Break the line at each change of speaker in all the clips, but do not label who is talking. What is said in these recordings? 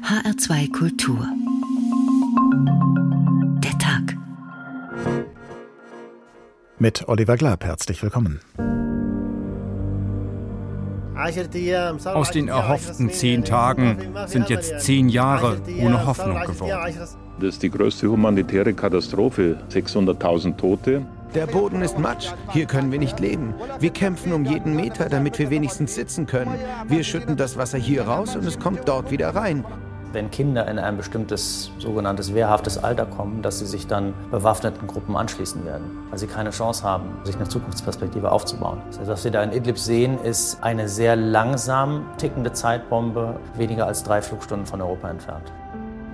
HR2 Kultur. Der Tag.
Mit Oliver Glab herzlich willkommen.
Aus den erhofften zehn Tagen sind jetzt zehn Jahre ohne Hoffnung geworden.
Das ist die größte humanitäre Katastrophe. 600.000 Tote.
Der Boden ist Matsch. Hier können wir nicht leben. Wir kämpfen um jeden Meter, damit wir wenigstens sitzen können. Wir schütten das Wasser hier raus und es kommt dort wieder rein.
Wenn Kinder in ein bestimmtes sogenanntes wehrhaftes Alter kommen, dass sie sich dann bewaffneten Gruppen anschließen werden, weil sie keine Chance haben, sich eine Zukunftsperspektive aufzubauen. Das heißt, was wir da in Idlib sehen, ist eine sehr langsam tickende Zeitbombe, weniger als drei Flugstunden von Europa entfernt.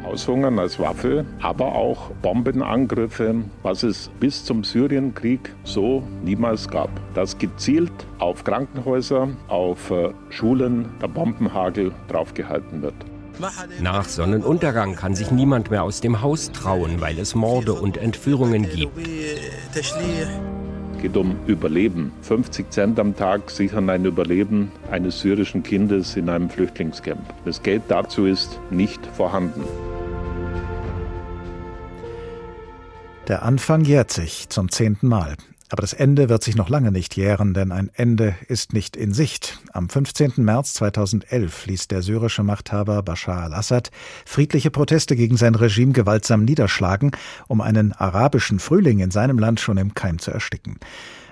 Aushungern als Waffe, aber auch Bombenangriffe, was es bis zum Syrienkrieg so niemals gab. Dass gezielt auf Krankenhäuser, auf äh, Schulen der Bombenhagel draufgehalten wird.
Nach Sonnenuntergang kann sich niemand mehr aus dem Haus trauen, weil es Morde und Entführungen gibt.
Es geht um Überleben. 50 Cent am Tag sichern ein Überleben eines syrischen Kindes in einem Flüchtlingscamp. Das Geld dazu ist nicht vorhanden.
Der Anfang jährt sich zum zehnten Mal. Aber das Ende wird sich noch lange nicht jähren, denn ein Ende ist nicht in Sicht. Am 15. März 2011 ließ der syrische Machthaber Bashar al-Assad friedliche Proteste gegen sein Regime gewaltsam niederschlagen, um einen arabischen Frühling in seinem Land schon im Keim zu ersticken.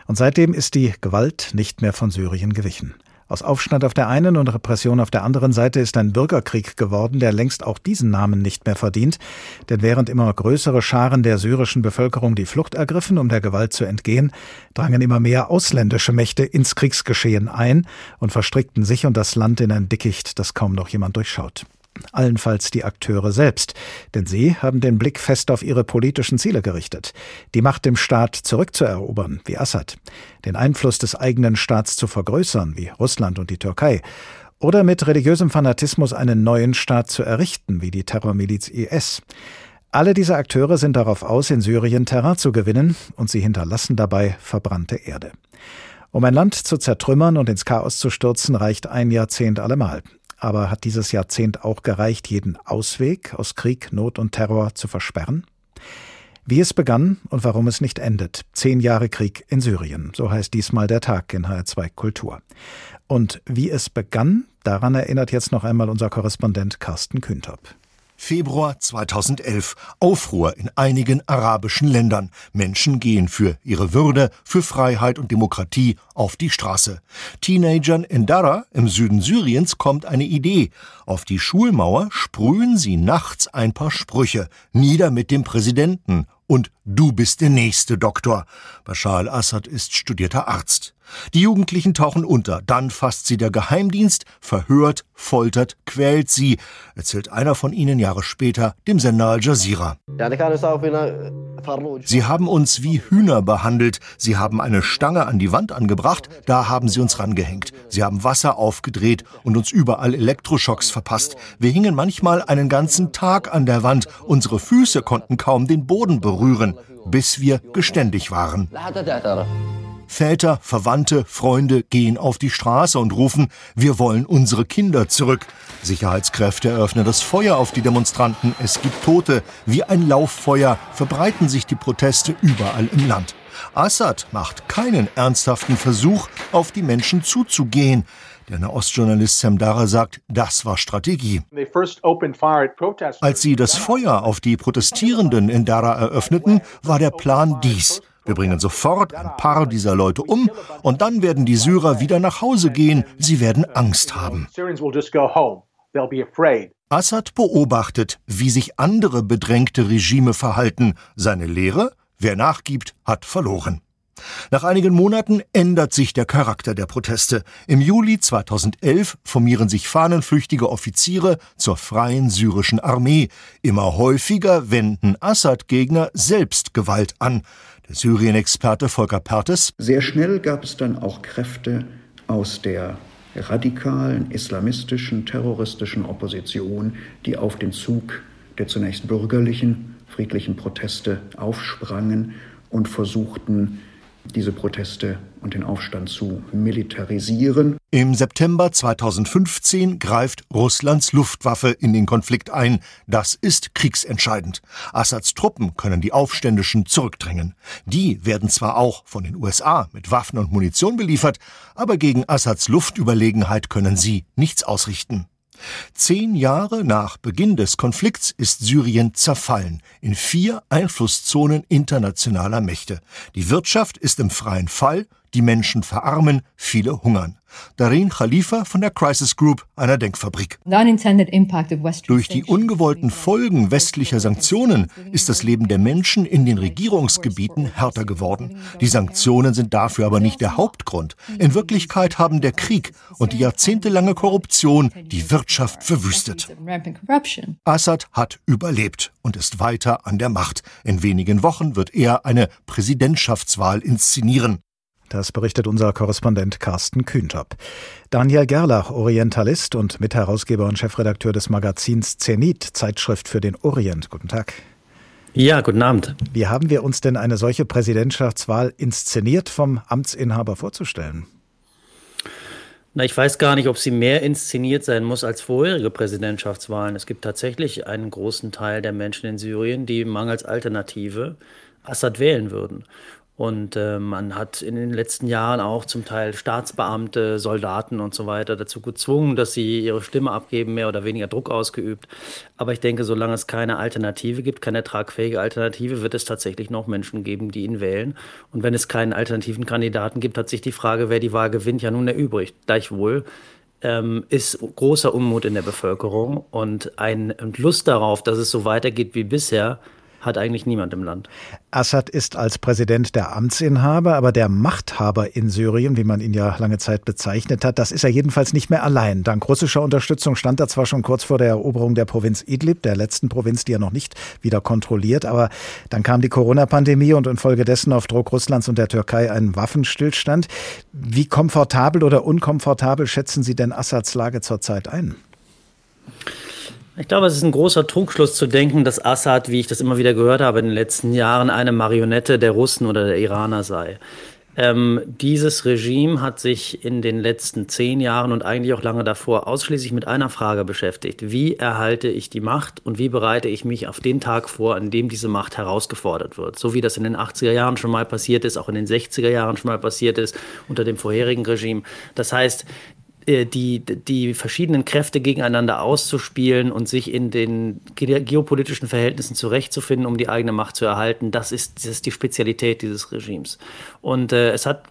Und seitdem ist die Gewalt nicht mehr von Syrien gewichen. Aus Aufstand auf der einen und Repression auf der anderen Seite ist ein Bürgerkrieg geworden, der längst auch diesen Namen nicht mehr verdient. Denn während immer größere Scharen der syrischen Bevölkerung die Flucht ergriffen, um der Gewalt zu entgehen, drangen immer mehr ausländische Mächte ins Kriegsgeschehen ein und verstrickten sich und das Land in ein Dickicht, das kaum noch jemand durchschaut allenfalls die Akteure selbst, denn sie haben den Blick fest auf ihre politischen Ziele gerichtet, die Macht im Staat zurückzuerobern, wie Assad, den Einfluss des eigenen Staats zu vergrößern, wie Russland und die Türkei, oder mit religiösem Fanatismus einen neuen Staat zu errichten, wie die Terrormiliz IS. Alle diese Akteure sind darauf aus, in Syrien Terrain zu gewinnen, und sie hinterlassen dabei verbrannte Erde. Um ein Land zu zertrümmern und ins Chaos zu stürzen, reicht ein Jahrzehnt allemal. Aber hat dieses Jahrzehnt auch gereicht, jeden Ausweg aus Krieg, Not und Terror zu versperren? Wie es begann und warum es nicht endet. Zehn Jahre Krieg in Syrien. So heißt diesmal der Tag in HR2 Kultur. Und wie es begann, daran erinnert jetzt noch einmal unser Korrespondent Carsten Küntop.
Februar 2011. Aufruhr in einigen arabischen Ländern. Menschen gehen für ihre Würde, für Freiheit und Demokratie auf die Straße. Teenagern in Dara im Süden Syriens kommt eine Idee. Auf die Schulmauer sprühen sie nachts ein paar Sprüche. Nieder mit dem Präsidenten und du bist der nächste Doktor. Bashar al-Assad ist studierter Arzt. Die Jugendlichen tauchen unter, dann fasst sie der Geheimdienst, verhört, foltert, quält sie, erzählt einer von ihnen Jahre später dem Sender Al Jazeera. Sie haben uns wie Hühner behandelt, sie haben eine Stange an die Wand angebracht, da haben sie uns rangehängt. Sie haben Wasser aufgedreht und uns überall Elektroschocks verpasst. Wir hingen manchmal einen ganzen Tag an der Wand, unsere Füße konnten kaum den Boden berühren, bis wir geständig waren. Väter, Verwandte, Freunde gehen auf die Straße und rufen, wir wollen unsere Kinder zurück. Sicherheitskräfte eröffnen das Feuer auf die Demonstranten. Es gibt Tote. Wie ein Lauffeuer verbreiten sich die Proteste überall im Land. Assad macht keinen ernsthaften Versuch, auf die Menschen zuzugehen. Der Nahostjournalist Sam Dara sagt, das war Strategie. Als sie das Feuer auf die Protestierenden in Dara eröffneten, war der Plan dies. Wir bringen sofort ein paar dieser Leute um und dann werden die Syrer wieder nach Hause gehen. Sie werden Angst haben. Assad beobachtet, wie sich andere bedrängte Regime verhalten. Seine Lehre? Wer nachgibt, hat verloren. Nach einigen Monaten ändert sich der Charakter der Proteste. Im Juli 2011 formieren sich fahnenflüchtige Offiziere zur freien syrischen Armee. Immer häufiger wenden Assad-Gegner selbst Gewalt an. Der Syrien-Experte Volker Pertes.
Sehr schnell gab es dann auch Kräfte aus der radikalen, islamistischen, terroristischen Opposition, die auf den Zug der zunächst bürgerlichen, friedlichen Proteste aufsprangen und versuchten, diese Proteste und den Aufstand zu militarisieren.
Im September 2015 greift Russlands Luftwaffe in den Konflikt ein. Das ist kriegsentscheidend. Assads Truppen können die Aufständischen zurückdrängen. Die werden zwar auch von den USA mit Waffen und Munition beliefert, aber gegen Assads Luftüberlegenheit können sie nichts ausrichten. Zehn Jahre nach Beginn des Konflikts ist Syrien zerfallen in vier Einflusszonen internationaler Mächte. Die Wirtschaft ist im freien Fall, die Menschen verarmen, viele hungern. Darin Khalifa von der Crisis Group, einer Denkfabrik. Durch die ungewollten Folgen westlicher Sanktionen ist das Leben der Menschen in den Regierungsgebieten härter geworden. Die Sanktionen sind dafür aber nicht der Hauptgrund. In Wirklichkeit haben der Krieg und die jahrzehntelange Korruption die Wirtschaft verwüstet. Assad hat überlebt und ist weiter an der Macht. In wenigen Wochen wird er eine Präsidentschaftswahl inszenieren.
Das berichtet unser Korrespondent Carsten Kühntop. Daniel Gerlach, Orientalist und Mitherausgeber und Chefredakteur des Magazins Zenit, Zeitschrift für den Orient. Guten Tag.
Ja, guten Abend.
Wie haben wir uns denn eine solche Präsidentschaftswahl inszeniert vom Amtsinhaber vorzustellen?
Na, ich weiß gar nicht, ob sie mehr inszeniert sein muss als vorherige Präsidentschaftswahlen. Es gibt tatsächlich einen großen Teil der Menschen in Syrien, die mangels Alternative Assad wählen würden. Und äh, man hat in den letzten Jahren auch zum Teil Staatsbeamte, Soldaten und so weiter dazu gezwungen, dass sie ihre Stimme abgeben, mehr oder weniger Druck ausgeübt. Aber ich denke, solange es keine Alternative gibt, keine tragfähige Alternative, wird es tatsächlich noch Menschen geben, die ihn wählen. Und wenn es keinen alternativen Kandidaten gibt, hat sich die Frage, wer die Wahl gewinnt, ja nun erübrigt. Gleichwohl ähm, ist großer Unmut in der Bevölkerung und ein Lust darauf, dass es so weitergeht wie bisher, hat eigentlich niemand im Land.
Assad ist als Präsident der Amtsinhaber, aber der Machthaber in Syrien, wie man ihn ja lange Zeit bezeichnet hat, das ist er jedenfalls nicht mehr allein. Dank russischer Unterstützung stand er zwar schon kurz vor der Eroberung der Provinz Idlib, der letzten Provinz, die er noch nicht wieder kontrolliert, aber dann kam die Corona-Pandemie und infolgedessen auf Druck Russlands und der Türkei ein Waffenstillstand. Wie komfortabel oder unkomfortabel schätzen Sie denn Assads Lage zurzeit ein?
Ich glaube, es ist ein großer Trugschluss zu denken, dass Assad, wie ich das immer wieder gehört habe in den letzten Jahren, eine Marionette der Russen oder der Iraner sei. Ähm, dieses Regime hat sich in den letzten zehn Jahren und eigentlich auch lange davor ausschließlich mit einer Frage beschäftigt. Wie erhalte ich die Macht und wie bereite ich mich auf den Tag vor, an dem diese Macht herausgefordert wird? So wie das in den 80er Jahren schon mal passiert ist, auch in den 60er Jahren schon mal passiert ist unter dem vorherigen Regime. Das heißt, die, die verschiedenen Kräfte gegeneinander auszuspielen und sich in den geopolitischen Verhältnissen zurechtzufinden, um die eigene Macht zu erhalten, das ist, das ist die Spezialität dieses Regimes. Und äh, es hat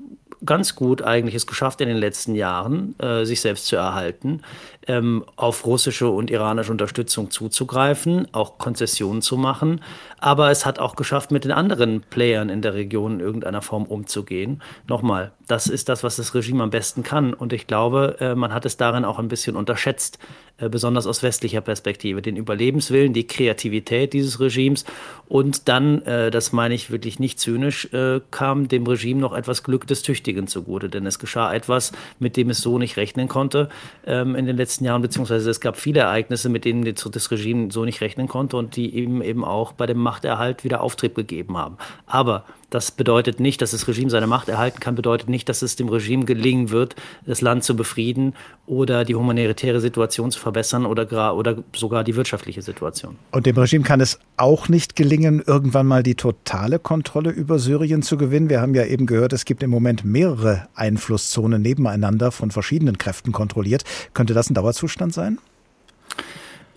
ganz gut eigentlich es geschafft in den letzten Jahren, äh, sich selbst zu erhalten, ähm, auf russische und iranische Unterstützung zuzugreifen, auch Konzessionen zu machen. Aber es hat auch geschafft, mit den anderen Playern in der Region in irgendeiner Form umzugehen. Nochmal, das ist das, was das Regime am besten kann. Und ich glaube, äh, man hat es darin auch ein bisschen unterschätzt, äh, besonders aus westlicher Perspektive. Den Überlebenswillen, die Kreativität dieses Regimes und dann, äh, das meine ich wirklich nicht zynisch, äh, kam dem Regime noch etwas Glück des Tüchtigen zugute. Denn es geschah etwas, mit dem es so nicht rechnen konnte ähm, in den letzten Jahren, beziehungsweise es gab viele Ereignisse, mit denen das Regime so nicht rechnen konnte und die eben eben auch bei dem Machterhalt wieder Auftrieb gegeben haben. Aber das bedeutet nicht, dass das Regime seine Macht erhalten kann, bedeutet nicht, dass es dem Regime gelingen wird, das Land zu befrieden oder die humanitäre Situation zu verbessern oder, oder sogar die wirtschaftliche Situation.
Und dem Regime kann es auch nicht gelingen, irgendwann mal die totale Kontrolle über Syrien zu gewinnen. Wir haben ja eben gehört, es gibt im Moment mehrere Einflusszonen nebeneinander von verschiedenen Kräften kontrolliert. Könnte das ein Dauerzustand sein?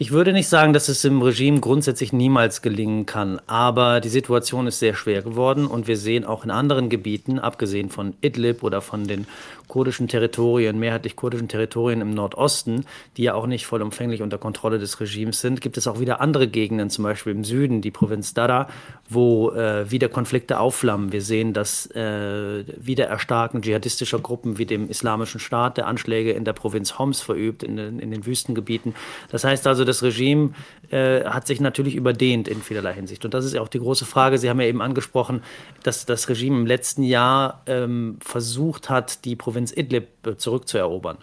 Ich würde nicht sagen, dass es im Regime grundsätzlich niemals gelingen kann, aber die Situation ist sehr schwer geworden und wir sehen auch in anderen Gebieten, abgesehen von Idlib oder von den kurdischen Territorien, mehrheitlich kurdischen Territorien im Nordosten, die ja auch nicht vollumfänglich unter Kontrolle des Regimes sind, gibt es auch wieder andere Gegenden, zum Beispiel im Süden, die Provinz Dara, wo äh, wieder Konflikte aufflammen. Wir sehen das äh, Wiedererstarken dschihadistischer Gruppen wie dem Islamischen Staat, der Anschläge in der Provinz Homs verübt, in den, in den Wüstengebieten. Das heißt also, das Regime äh, hat sich natürlich überdehnt in vielerlei Hinsicht. Und das ist ja auch die große Frage. Sie haben ja eben angesprochen, dass das Regime im letzten Jahr ähm, versucht hat, die Provinz Provinz Idlib zurückzuerobern.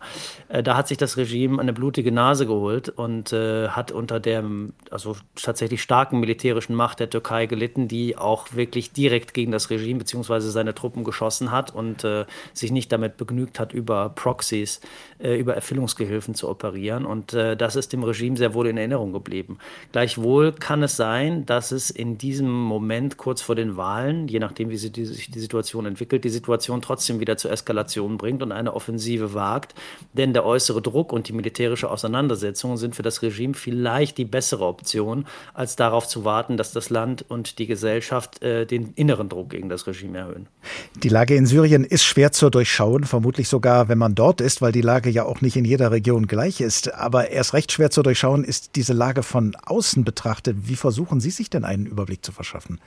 Da hat sich das Regime eine blutige Nase geholt und hat unter der also tatsächlich starken militärischen Macht der Türkei gelitten, die auch wirklich direkt gegen das Regime bzw. seine Truppen geschossen hat und sich nicht damit begnügt hat, über Proxys, über Erfüllungsgehilfen zu operieren. Und das ist dem Regime sehr wohl in Erinnerung geblieben. Gleichwohl kann es sein, dass es in diesem Moment kurz vor den Wahlen, je nachdem, wie sich die Situation entwickelt, die Situation trotzdem wieder zur Eskalation bringt und eine Offensive wagt. Denn der äußere Druck und die militärische Auseinandersetzung sind für das Regime vielleicht die bessere Option, als darauf zu warten, dass das Land und die Gesellschaft äh, den inneren Druck gegen das Regime erhöhen.
Die Lage in Syrien ist schwer zu durchschauen, vermutlich sogar, wenn man dort ist, weil die Lage ja auch nicht in jeder Region gleich ist. Aber erst recht schwer zu durchschauen ist diese Lage von außen betrachtet. Wie versuchen Sie sich denn einen Überblick zu verschaffen?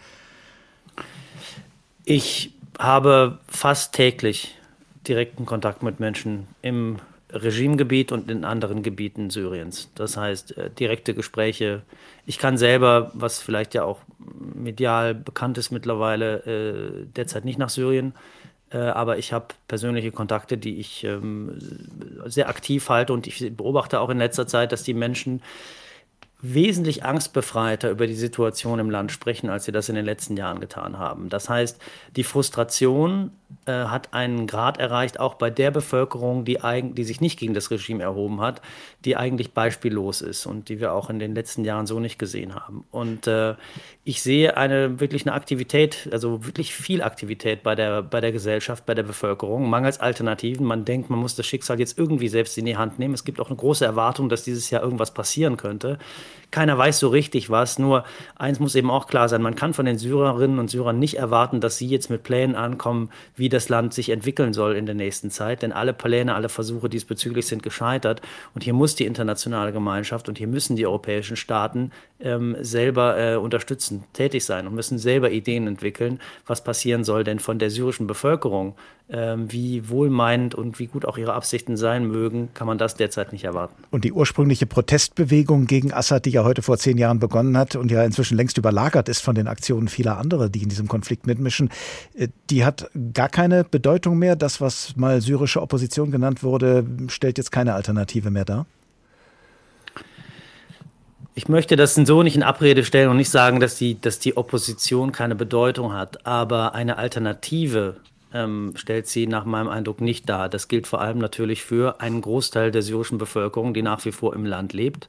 Ich habe fast täglich direkten Kontakt mit Menschen im Regimegebiet und in anderen Gebieten Syriens. Das heißt, äh, direkte Gespräche. Ich kann selber, was vielleicht ja auch medial bekannt ist mittlerweile, äh, derzeit nicht nach Syrien. Äh, aber ich habe persönliche Kontakte, die ich ähm, sehr aktiv halte und ich beobachte auch in letzter Zeit, dass die Menschen wesentlich angstbefreiter über die Situation im Land sprechen, als sie das in den letzten Jahren getan haben. Das heißt, die Frustration äh, hat einen Grad erreicht, auch bei der Bevölkerung, die, die sich nicht gegen das Regime erhoben hat, die eigentlich beispiellos ist und die wir auch in den letzten Jahren so nicht gesehen haben. Und äh, ich sehe eine wirklich eine Aktivität, also wirklich viel Aktivität bei der, bei der Gesellschaft, bei der Bevölkerung, mangels Alternativen. Man denkt, man muss das Schicksal jetzt irgendwie selbst in die Hand nehmen. Es gibt auch eine große Erwartung, dass dieses Jahr irgendwas passieren könnte. Keiner weiß so richtig was, nur eins muss eben auch klar sein, man kann von den Syrerinnen und Syrern nicht erwarten, dass sie jetzt mit Plänen ankommen, wie das Land sich entwickeln soll in der nächsten Zeit, denn alle Pläne, alle Versuche diesbezüglich sind gescheitert und hier muss die internationale Gemeinschaft und hier müssen die europäischen Staaten ähm, selber äh, unterstützen, tätig sein und müssen selber Ideen entwickeln, was passieren soll, denn von der syrischen Bevölkerung wie wohlmeinend und wie gut auch ihre Absichten sein mögen, kann man das derzeit nicht erwarten.
Und die ursprüngliche Protestbewegung gegen Assad, die ja heute vor zehn Jahren begonnen hat und ja inzwischen längst überlagert ist von den Aktionen vieler anderer, die in diesem Konflikt mitmischen, äh, die hat gar keine Bedeutung mehr. Das, was mal syrische Opposition genannt wurde, stellt jetzt keine Alternative mehr dar?
Ich möchte das so nicht in Abrede stellen und nicht sagen, dass die, dass die Opposition keine Bedeutung hat, aber eine Alternative ähm, stellt sie nach meinem Eindruck nicht dar. Das gilt vor allem natürlich für einen Großteil der syrischen Bevölkerung, die nach wie vor im Land lebt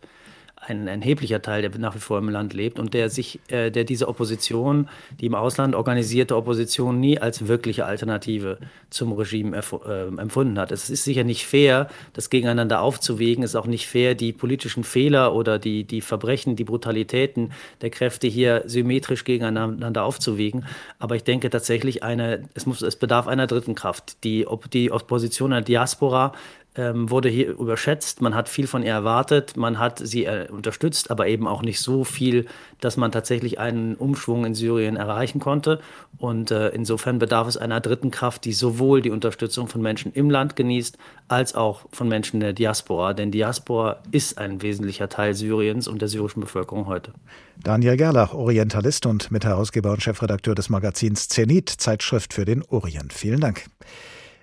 ein erheblicher Teil, der nach wie vor im Land lebt und der sich, äh, der diese Opposition, die im Ausland organisierte Opposition, nie als wirkliche Alternative zum Regime äh, empfunden hat. Es ist sicher nicht fair, das gegeneinander aufzuwägen. Es ist auch nicht fair, die politischen Fehler oder die, die Verbrechen, die Brutalitäten der Kräfte hier symmetrisch gegeneinander aufzuwägen. Aber ich denke tatsächlich, eine, es, muss, es bedarf einer dritten Kraft. Die, die Opposition der Diaspora ähm, wurde hier überschätzt. Man hat viel von ihr erwartet, man hat sie äh, unterstützt, aber eben auch nicht so viel, dass man tatsächlich einen Umschwung in Syrien erreichen konnte. Und äh, insofern bedarf es einer dritten Kraft, die sowohl die Unterstützung von Menschen im Land genießt, als auch von Menschen der Diaspora. Denn Diaspora ist ein wesentlicher Teil Syriens und der syrischen Bevölkerung heute.
Daniel Gerlach, Orientalist und Mitherausgeber und Chefredakteur des Magazins Zenit, Zeitschrift für den Orient. Vielen Dank.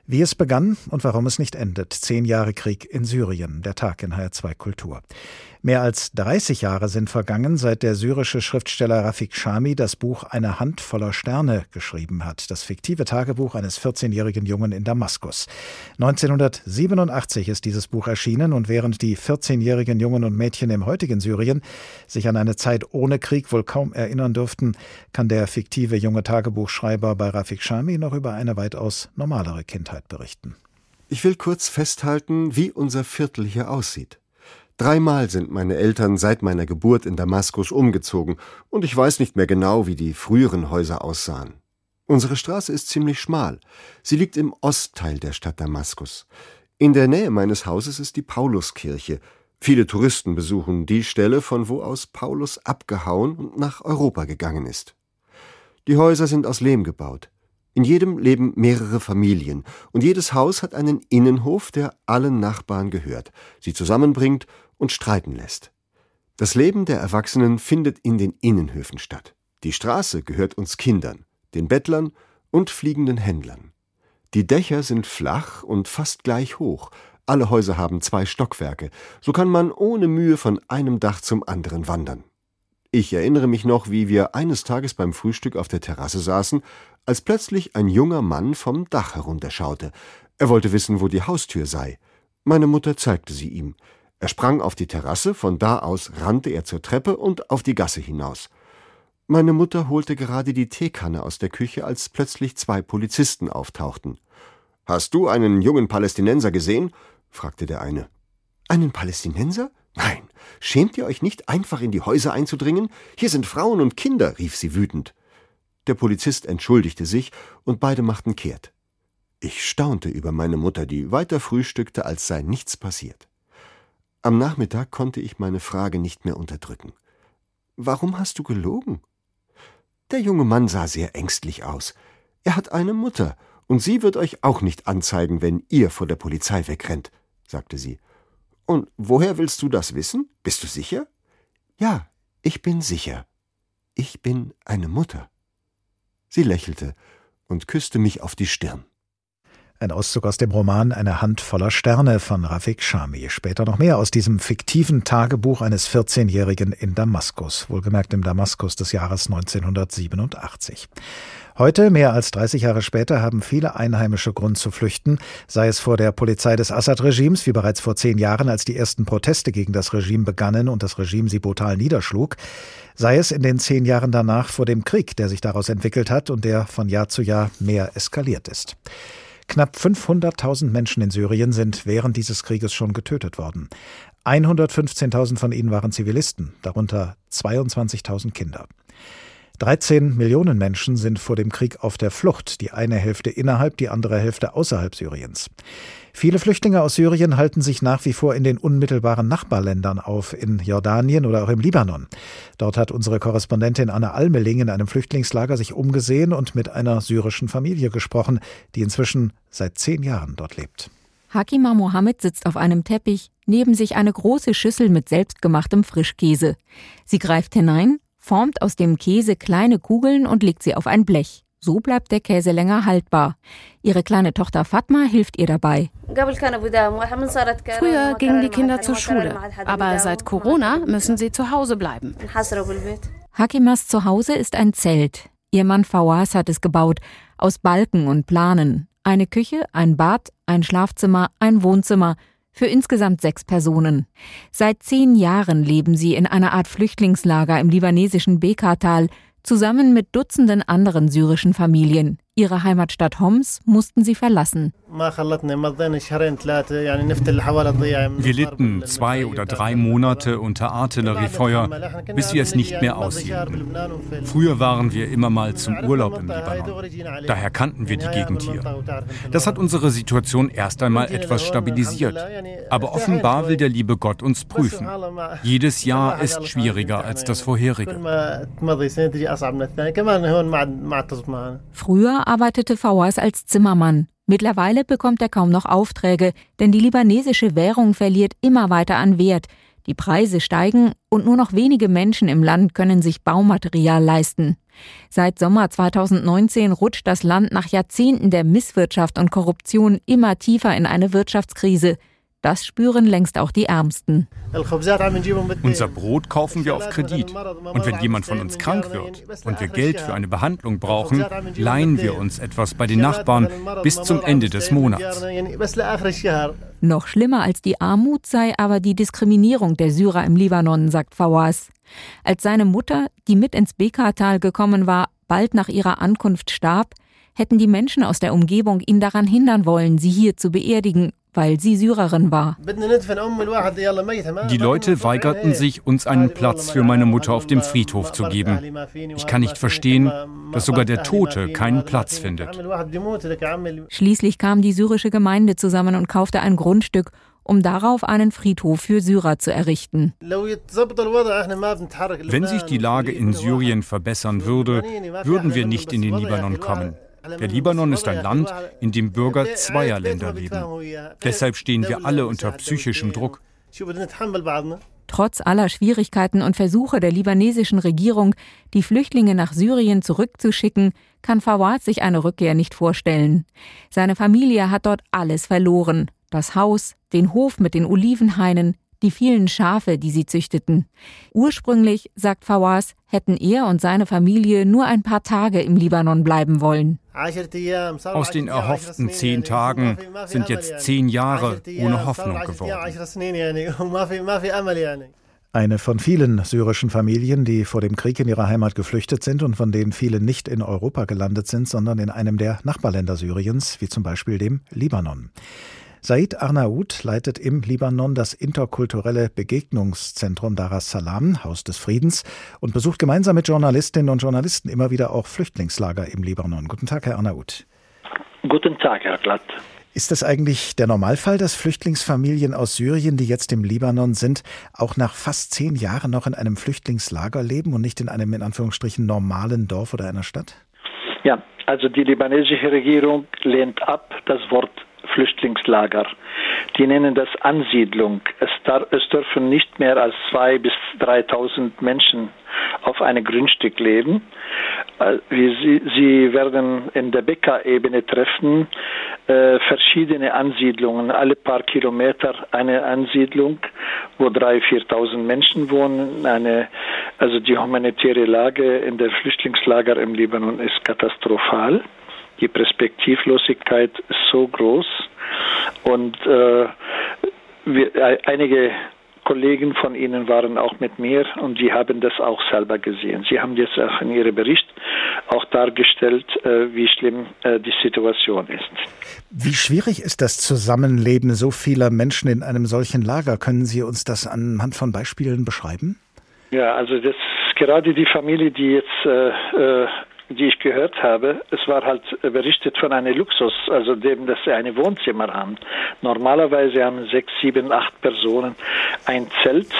Wie es begann und warum es nicht endet. Zehn Jahre Krieg in Syrien. Der Tag in HR2 Kultur. Mehr als 30 Jahre sind vergangen, seit der syrische Schriftsteller Rafik Shami das Buch Eine Hand voller Sterne geschrieben hat, das fiktive Tagebuch eines 14-jährigen Jungen in Damaskus. 1987 ist dieses Buch erschienen und während die 14-jährigen Jungen und Mädchen im heutigen Syrien sich an eine Zeit ohne Krieg wohl kaum erinnern dürften, kann der fiktive junge Tagebuchschreiber bei Rafik Shami noch über eine weitaus normalere Kindheit berichten.
Ich will kurz festhalten, wie unser Viertel hier aussieht. Dreimal sind meine Eltern seit meiner Geburt in Damaskus umgezogen, und ich weiß nicht mehr genau, wie die früheren Häuser aussahen. Unsere Straße ist ziemlich schmal. Sie liegt im Ostteil der Stadt Damaskus. In der Nähe meines Hauses ist die Pauluskirche. Viele Touristen besuchen die Stelle, von wo aus Paulus abgehauen und nach Europa gegangen ist. Die Häuser sind aus Lehm gebaut. In jedem leben mehrere Familien, und jedes Haus hat einen Innenhof, der allen Nachbarn gehört, sie zusammenbringt und streiten lässt. Das Leben der Erwachsenen findet in den Innenhöfen statt. Die Straße gehört uns Kindern, den Bettlern und fliegenden Händlern. Die Dächer sind flach und fast gleich hoch. Alle Häuser haben zwei Stockwerke. So kann man ohne Mühe von einem Dach zum anderen wandern. Ich erinnere mich noch, wie wir eines Tages beim Frühstück auf der Terrasse saßen, als plötzlich ein junger Mann vom Dach herunterschaute. Er wollte wissen, wo die Haustür sei. Meine Mutter zeigte sie ihm. Er sprang auf die Terrasse, von da aus rannte er zur Treppe und auf die Gasse hinaus. Meine Mutter holte gerade die Teekanne aus der Küche, als plötzlich zwei Polizisten auftauchten. Hast du einen jungen Palästinenser gesehen? fragte der eine. Einen Palästinenser? Nein. Schämt ihr euch nicht, einfach in die Häuser einzudringen? Hier sind Frauen und Kinder, rief sie wütend. Der Polizist entschuldigte sich, und beide machten kehrt. Ich staunte über meine Mutter, die weiter frühstückte, als sei nichts passiert. Am Nachmittag konnte ich meine Frage nicht mehr unterdrücken. Warum hast du gelogen? Der junge Mann sah sehr ängstlich aus. Er hat eine Mutter, und sie wird euch auch nicht anzeigen, wenn ihr vor der Polizei wegrennt, sagte sie. Und woher willst du das wissen? Bist du sicher? Ja, ich bin sicher. Ich bin eine Mutter. Sie lächelte und küsste mich auf die Stirn.
Ein Auszug aus dem Roman Eine Hand voller Sterne von Rafik Shami. Später noch mehr aus diesem fiktiven Tagebuch eines 14-Jährigen in Damaskus, wohlgemerkt im Damaskus des Jahres 1987. Heute, mehr als 30 Jahre später, haben viele Einheimische Grund zu flüchten, sei es vor der Polizei des Assad-Regimes, wie bereits vor zehn Jahren, als die ersten Proteste gegen das Regime begannen und das Regime sie brutal niederschlug, sei es in den zehn Jahren danach vor dem Krieg, der sich daraus entwickelt hat und der von Jahr zu Jahr mehr eskaliert ist. Knapp 500.000 Menschen in Syrien sind während dieses Krieges schon getötet worden. 115.000 von ihnen waren Zivilisten, darunter 22.000 Kinder. 13 Millionen Menschen sind vor dem Krieg auf der Flucht, die eine Hälfte innerhalb, die andere Hälfte außerhalb Syriens. Viele Flüchtlinge aus Syrien halten sich nach wie vor in den unmittelbaren Nachbarländern auf, in Jordanien oder auch im Libanon. Dort hat unsere Korrespondentin Anna Almeling in einem Flüchtlingslager sich umgesehen und mit einer syrischen Familie gesprochen, die inzwischen seit zehn Jahren dort lebt.
Hakima Mohammed sitzt auf einem Teppich, neben sich eine große Schüssel mit selbstgemachtem Frischkäse. Sie greift hinein, formt aus dem Käse kleine Kugeln und legt sie auf ein Blech. So bleibt der Käse länger haltbar. Ihre kleine Tochter Fatma hilft ihr dabei.
Früher gingen die Kinder zur Schule, aber seit Corona müssen sie zu Hause bleiben.
Hakimas Zuhause ist ein Zelt. Ihr Mann Fawaz hat es gebaut, aus Balken und Planen. Eine Küche, ein Bad, ein Schlafzimmer, ein Wohnzimmer – für insgesamt sechs Personen. Seit zehn Jahren leben sie in einer Art Flüchtlingslager im libanesischen Bekartal zusammen mit Dutzenden anderen syrischen Familien. Ihre Heimatstadt Homs mussten sie verlassen.
Wir litten zwei oder drei Monate unter Artilleriefeuer, bis wir es nicht mehr aushielten. Früher waren wir immer mal zum Urlaub im Libanon. Daher kannten wir die Gegend hier. Das hat unsere Situation erst einmal etwas stabilisiert. Aber offenbar will der liebe Gott uns prüfen. Jedes Jahr ist schwieriger als das vorherige.
Früher arbeitete Fawaz als Zimmermann. Mittlerweile bekommt er kaum noch Aufträge, denn die libanesische Währung verliert immer weiter an Wert. Die Preise steigen und nur noch wenige Menschen im Land können sich Baumaterial leisten. Seit Sommer 2019 rutscht das Land nach Jahrzehnten der Misswirtschaft und Korruption immer tiefer in eine Wirtschaftskrise. Das spüren längst auch die Ärmsten.
Unser Brot kaufen wir auf Kredit. Und wenn jemand von uns krank wird und wir Geld für eine Behandlung brauchen, leihen wir uns etwas bei den Nachbarn bis zum Ende des Monats.
Noch schlimmer als die Armut sei aber die Diskriminierung der Syrer im Libanon, sagt Fawaz. Als seine Mutter, die mit ins Bekartal gekommen war, bald nach ihrer Ankunft starb, hätten die Menschen aus der Umgebung ihn daran hindern wollen, sie hier zu beerdigen weil sie Syrerin war.
Die Leute weigerten sich, uns einen Platz für meine Mutter auf dem Friedhof zu geben. Ich kann nicht verstehen, dass sogar der Tote keinen Platz findet.
Schließlich kam die syrische Gemeinde zusammen und kaufte ein Grundstück, um darauf einen Friedhof für Syrer zu errichten.
Wenn sich die Lage in Syrien verbessern würde, würden wir nicht in den Libanon kommen. Der Libanon ist ein Land, in dem Bürger zweier Länder leben. Deshalb stehen wir alle unter psychischem Druck.
Trotz aller Schwierigkeiten und Versuche der libanesischen Regierung, die Flüchtlinge nach Syrien zurückzuschicken, kann Fawad sich eine Rückkehr nicht vorstellen. Seine Familie hat dort alles verloren. Das Haus, den Hof mit den Olivenhainen, die vielen Schafe, die sie züchteten. Ursprünglich, sagt Fawaz, hätten er und seine Familie nur ein paar Tage im Libanon bleiben wollen.
Aus den erhofften zehn Tagen sind jetzt zehn Jahre ohne Hoffnung geworden.
Eine von vielen syrischen Familien, die vor dem Krieg in ihre Heimat geflüchtet sind und von denen viele nicht in Europa gelandet sind, sondern in einem der Nachbarländer Syriens, wie zum Beispiel dem Libanon. Said Arnaout leitet im Libanon das interkulturelle Begegnungszentrum Dar es Salaam, Haus des Friedens, und besucht gemeinsam mit Journalistinnen und Journalisten immer wieder auch Flüchtlingslager im Libanon. Guten Tag, Herr Arnaout.
Guten Tag, Herr Glatt.
Ist das eigentlich der Normalfall, dass Flüchtlingsfamilien aus Syrien, die jetzt im Libanon sind, auch nach fast zehn Jahren noch in einem Flüchtlingslager leben und nicht in einem in Anführungsstrichen normalen Dorf oder einer Stadt?
Ja, also die libanesische Regierung lehnt ab, das Wort Flüchtlingslager. Die nennen das Ansiedlung. Es, es dürfen nicht mehr als zwei bis 3.000 Menschen auf einem Grundstück leben. Äh, sie, sie werden in der Beka-Ebene treffen äh, verschiedene Ansiedlungen, alle paar Kilometer eine Ansiedlung, wo 3.000, 4.000 Menschen wohnen. Eine, also die humanitäre Lage in der Flüchtlingslager im Libanon ist katastrophal. Die Perspektivlosigkeit ist so groß und äh, wir, äh, einige Kollegen von Ihnen waren auch mit mir und die haben das auch selber gesehen. Sie haben jetzt auch in Ihrem Bericht auch dargestellt, äh, wie schlimm äh, die Situation ist.
Wie schwierig ist das Zusammenleben so vieler Menschen in einem solchen Lager? Können Sie uns das anhand von Beispielen beschreiben?
Ja, also das gerade die Familie, die jetzt äh, äh die ich gehört habe, es war halt berichtet von einem Luxus, also dem, dass sie ein Wohnzimmer haben. Normalerweise haben sechs, sieben, acht Personen ein Zelt,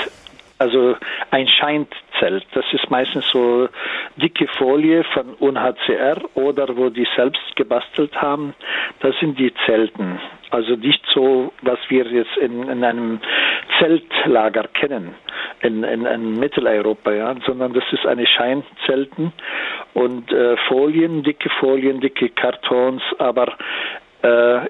also ein Scheinzelt. Das ist meistens so dicke Folie von UNHCR oder wo die selbst gebastelt haben. Das sind die Zelten. Also nicht so, was wir jetzt in, in einem Zeltlager kennen in, in, in Mitteleuropa, ja, sondern das ist eine Scheinzelten und äh, Folien, dicke Folien, dicke Kartons, aber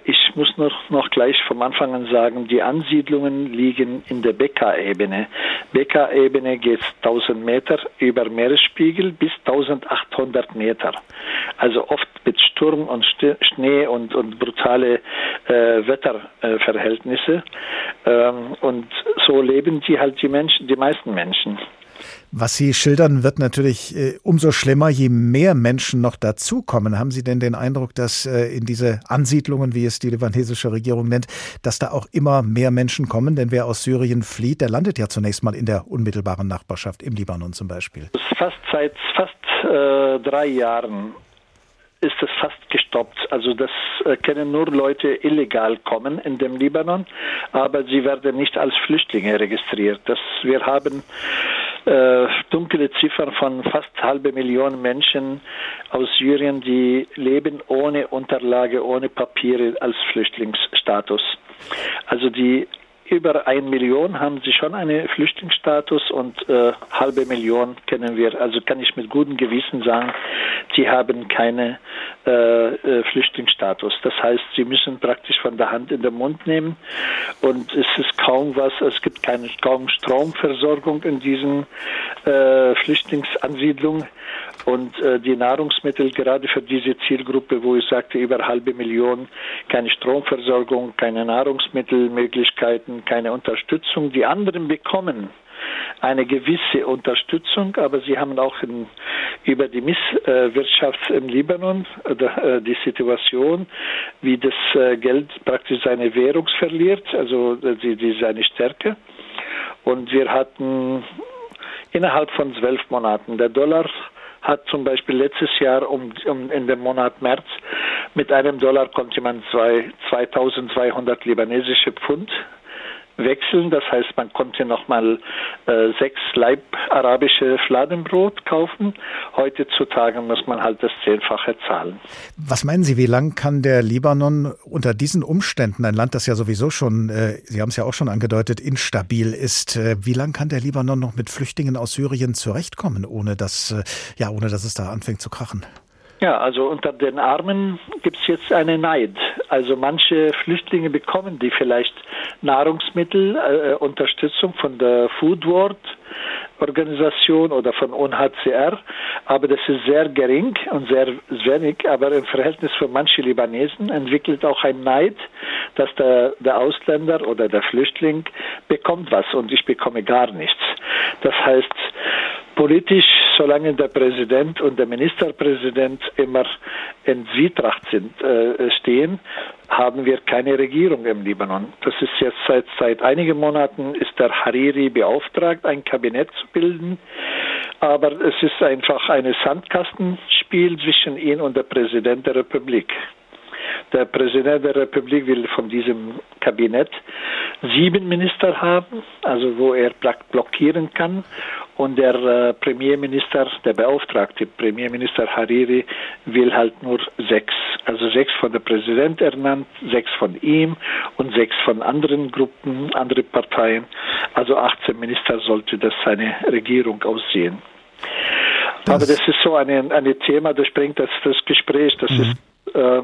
ich muss noch, noch gleich vom Anfang an sagen, die Ansiedlungen liegen in der Beka-Ebene. Beka-Ebene geht 1000 Meter über Meeresspiegel bis 1800 Meter. Also oft mit Sturm und Schnee und, und brutale äh, Wetterverhältnisse. Ähm, und so leben die halt die Menschen, die meisten Menschen.
Was Sie schildern, wird natürlich äh, umso schlimmer, je mehr Menschen noch dazukommen. Haben Sie denn den Eindruck, dass äh, in diese Ansiedlungen, wie es die libanesische Regierung nennt, dass da auch immer mehr Menschen kommen? Denn wer aus Syrien flieht, der landet ja zunächst mal in der unmittelbaren Nachbarschaft, im Libanon zum Beispiel.
Fast seit fast äh, drei Jahren ist es fast gestoppt. Also das äh, können nur Leute illegal kommen in dem Libanon, aber sie werden nicht als Flüchtlinge registriert. Das, wir haben äh, dunkle Ziffern von fast halbe Million Menschen aus Syrien, die leben ohne Unterlage, ohne Papiere als Flüchtlingsstatus. Also die über eine Million haben sie schon einen Flüchtlingsstatus und äh, halbe Million kennen wir. Also kann ich mit gutem Gewissen sagen, sie haben keinen äh, äh, Flüchtlingsstatus. Das heißt, sie müssen praktisch von der Hand in den Mund nehmen und es ist kaum was, es gibt keine kaum Stromversorgung in diesen äh, Flüchtlingsansiedlungen und äh, die Nahrungsmittel gerade für diese Zielgruppe, wo ich sagte, über halbe Million, keine Stromversorgung, keine Nahrungsmittelmöglichkeiten, keine Unterstützung. Die anderen bekommen eine gewisse Unterstützung, aber sie haben auch in, über die Misswirtschaft im Libanon äh, die Situation, wie das äh, Geld praktisch seine Währung verliert, also äh, die, die seine Stärke. Und wir hatten innerhalb von zwölf Monaten der Dollar hat zum Beispiel letztes Jahr um, um in dem Monat März mit einem Dollar konnte man zwei, 2200 libanesische Pfund wechseln. Das heißt, man konnte nochmal äh, sechs Leib arabische Fladenbrot kaufen. Heutzutage muss man halt das Zehnfache zahlen.
Was meinen Sie, wie lang kann der Libanon unter diesen Umständen, ein Land, das ja sowieso schon, äh, Sie haben es ja auch schon angedeutet, instabil ist, äh, wie lang kann der Libanon noch mit Flüchtlingen aus Syrien zurechtkommen, ohne dass, äh, ja, ohne dass es da anfängt zu krachen?
Ja, also unter den Armen gibt es jetzt eine Neid. Also manche Flüchtlinge bekommen die vielleicht Nahrungsmittel, äh, Unterstützung von der Food World Organisation oder von UNHCR, aber das ist sehr gering und sehr wenig, aber im Verhältnis für manche Libanesen entwickelt auch ein Neid, dass der, der Ausländer oder der Flüchtling bekommt was und ich bekomme gar nichts. Das heißt, politisch, solange der Präsident und der Ministerpräsident immer in Zwietracht sind, äh, stehen, haben wir keine Regierung im Libanon. Das ist jetzt seit, seit einigen Monaten ist der Hariri beauftragt, ein Kabinett zu bilden. Aber es ist einfach ein Sandkastenspiel zwischen ihm und der Präsident der Republik. Der Präsident der Republik will von diesem Kabinett sieben Minister haben, also wo er blockieren kann. Und der äh, Premierminister, der beauftragte Premierminister Hariri, will halt nur sechs. Also sechs von der Präsident ernannt, sechs von ihm und sechs von anderen Gruppen, andere Parteien. Also 18 Minister sollte das seine Regierung aussehen. Das Aber das ist so ein eine Thema, das bringt das, das Gespräch, das mhm. ist äh,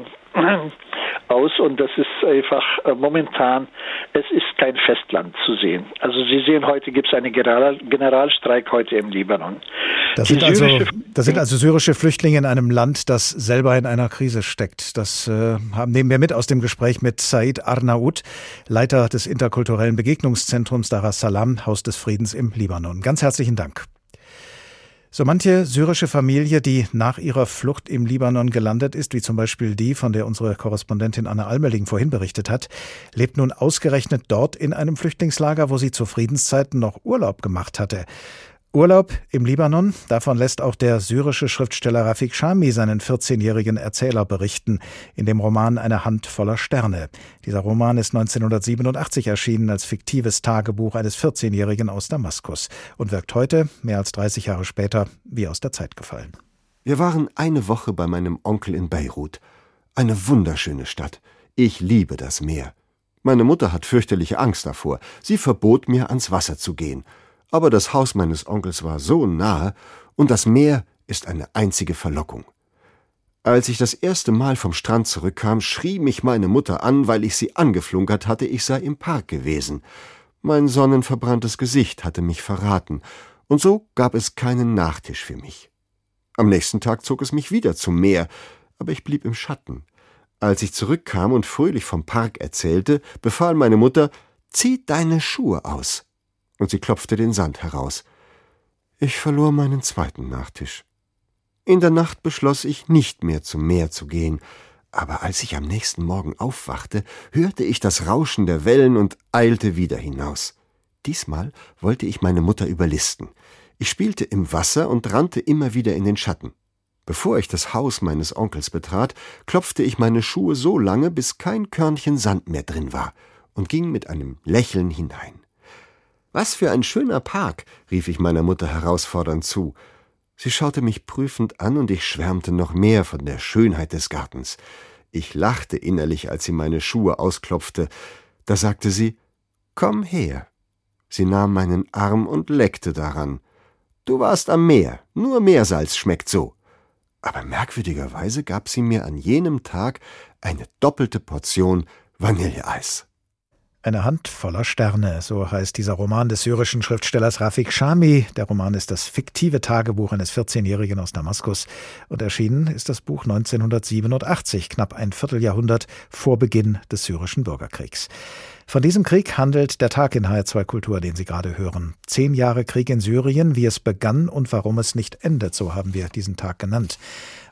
aus und das ist einfach äh, momentan, es ist kein Festland zu sehen. Also Sie sehen, heute gibt es einen General, Generalstreik heute im Libanon.
Das sind, also, das sind also syrische Flüchtlinge in einem Land, das selber in einer Krise steckt. Das äh, haben, nehmen wir mit aus dem Gespräch mit Said Arnaout, Leiter des interkulturellen Begegnungszentrums Dar es Salaam, Haus des Friedens im Libanon. Ganz herzlichen Dank. So manche syrische Familie, die nach ihrer Flucht im Libanon gelandet ist, wie zum Beispiel die, von der unsere Korrespondentin Anne Almerling vorhin berichtet hat, lebt nun ausgerechnet dort in einem Flüchtlingslager, wo sie zu Friedenszeiten noch Urlaub gemacht hatte. Urlaub im Libanon, davon lässt auch der syrische Schriftsteller Rafik Shami seinen 14-jährigen Erzähler berichten, in dem Roman Eine Hand voller Sterne. Dieser Roman ist 1987 erschienen als fiktives Tagebuch eines 14-jährigen aus Damaskus und wirkt heute, mehr als 30 Jahre später, wie aus der Zeit gefallen.
Wir waren eine Woche bei meinem Onkel in Beirut. Eine wunderschöne Stadt. Ich liebe das Meer. Meine Mutter hat fürchterliche Angst davor. Sie verbot mir, ans Wasser zu gehen aber das Haus meines Onkels war so nahe, und das Meer ist eine einzige Verlockung. Als ich das erste Mal vom Strand zurückkam, schrie mich meine Mutter an, weil ich sie angeflunkert hatte, ich sei im Park gewesen. Mein sonnenverbranntes Gesicht hatte mich verraten, und so gab es keinen Nachtisch für mich. Am nächsten Tag zog es mich wieder zum Meer, aber ich blieb im Schatten. Als ich zurückkam und fröhlich vom Park erzählte, befahl meine Mutter, zieh deine Schuhe aus und sie klopfte den Sand heraus. Ich verlor meinen zweiten Nachtisch. In der Nacht beschloss ich, nicht mehr zum Meer zu gehen, aber als ich am nächsten Morgen aufwachte, hörte ich das Rauschen der Wellen und eilte wieder hinaus. Diesmal wollte ich meine Mutter überlisten. Ich spielte im Wasser und rannte immer wieder in den Schatten. Bevor ich das Haus meines Onkels betrat, klopfte ich meine Schuhe so lange, bis kein Körnchen Sand mehr drin war, und ging mit einem Lächeln hinein. Was für ein schöner Park, rief ich meiner Mutter herausfordernd zu. Sie schaute mich prüfend an, und ich schwärmte noch mehr von der Schönheit des Gartens. Ich lachte innerlich, als sie meine Schuhe ausklopfte. Da sagte sie Komm her. Sie nahm meinen Arm und leckte daran. Du warst am Meer, nur Meersalz schmeckt so. Aber merkwürdigerweise gab sie mir an jenem Tag eine doppelte Portion Vanilleeis.
Eine Hand voller Sterne, so heißt dieser Roman des syrischen Schriftstellers Rafik Shami. Der Roman ist das fiktive Tagebuch eines 14-Jährigen aus Damaskus und erschienen ist das Buch 1987, knapp ein Vierteljahrhundert vor Beginn des syrischen Bürgerkriegs. Von diesem Krieg handelt der Tag in HR2 Kultur, den Sie gerade hören. Zehn Jahre Krieg in Syrien, wie es begann und warum es nicht endet, so haben wir diesen Tag genannt.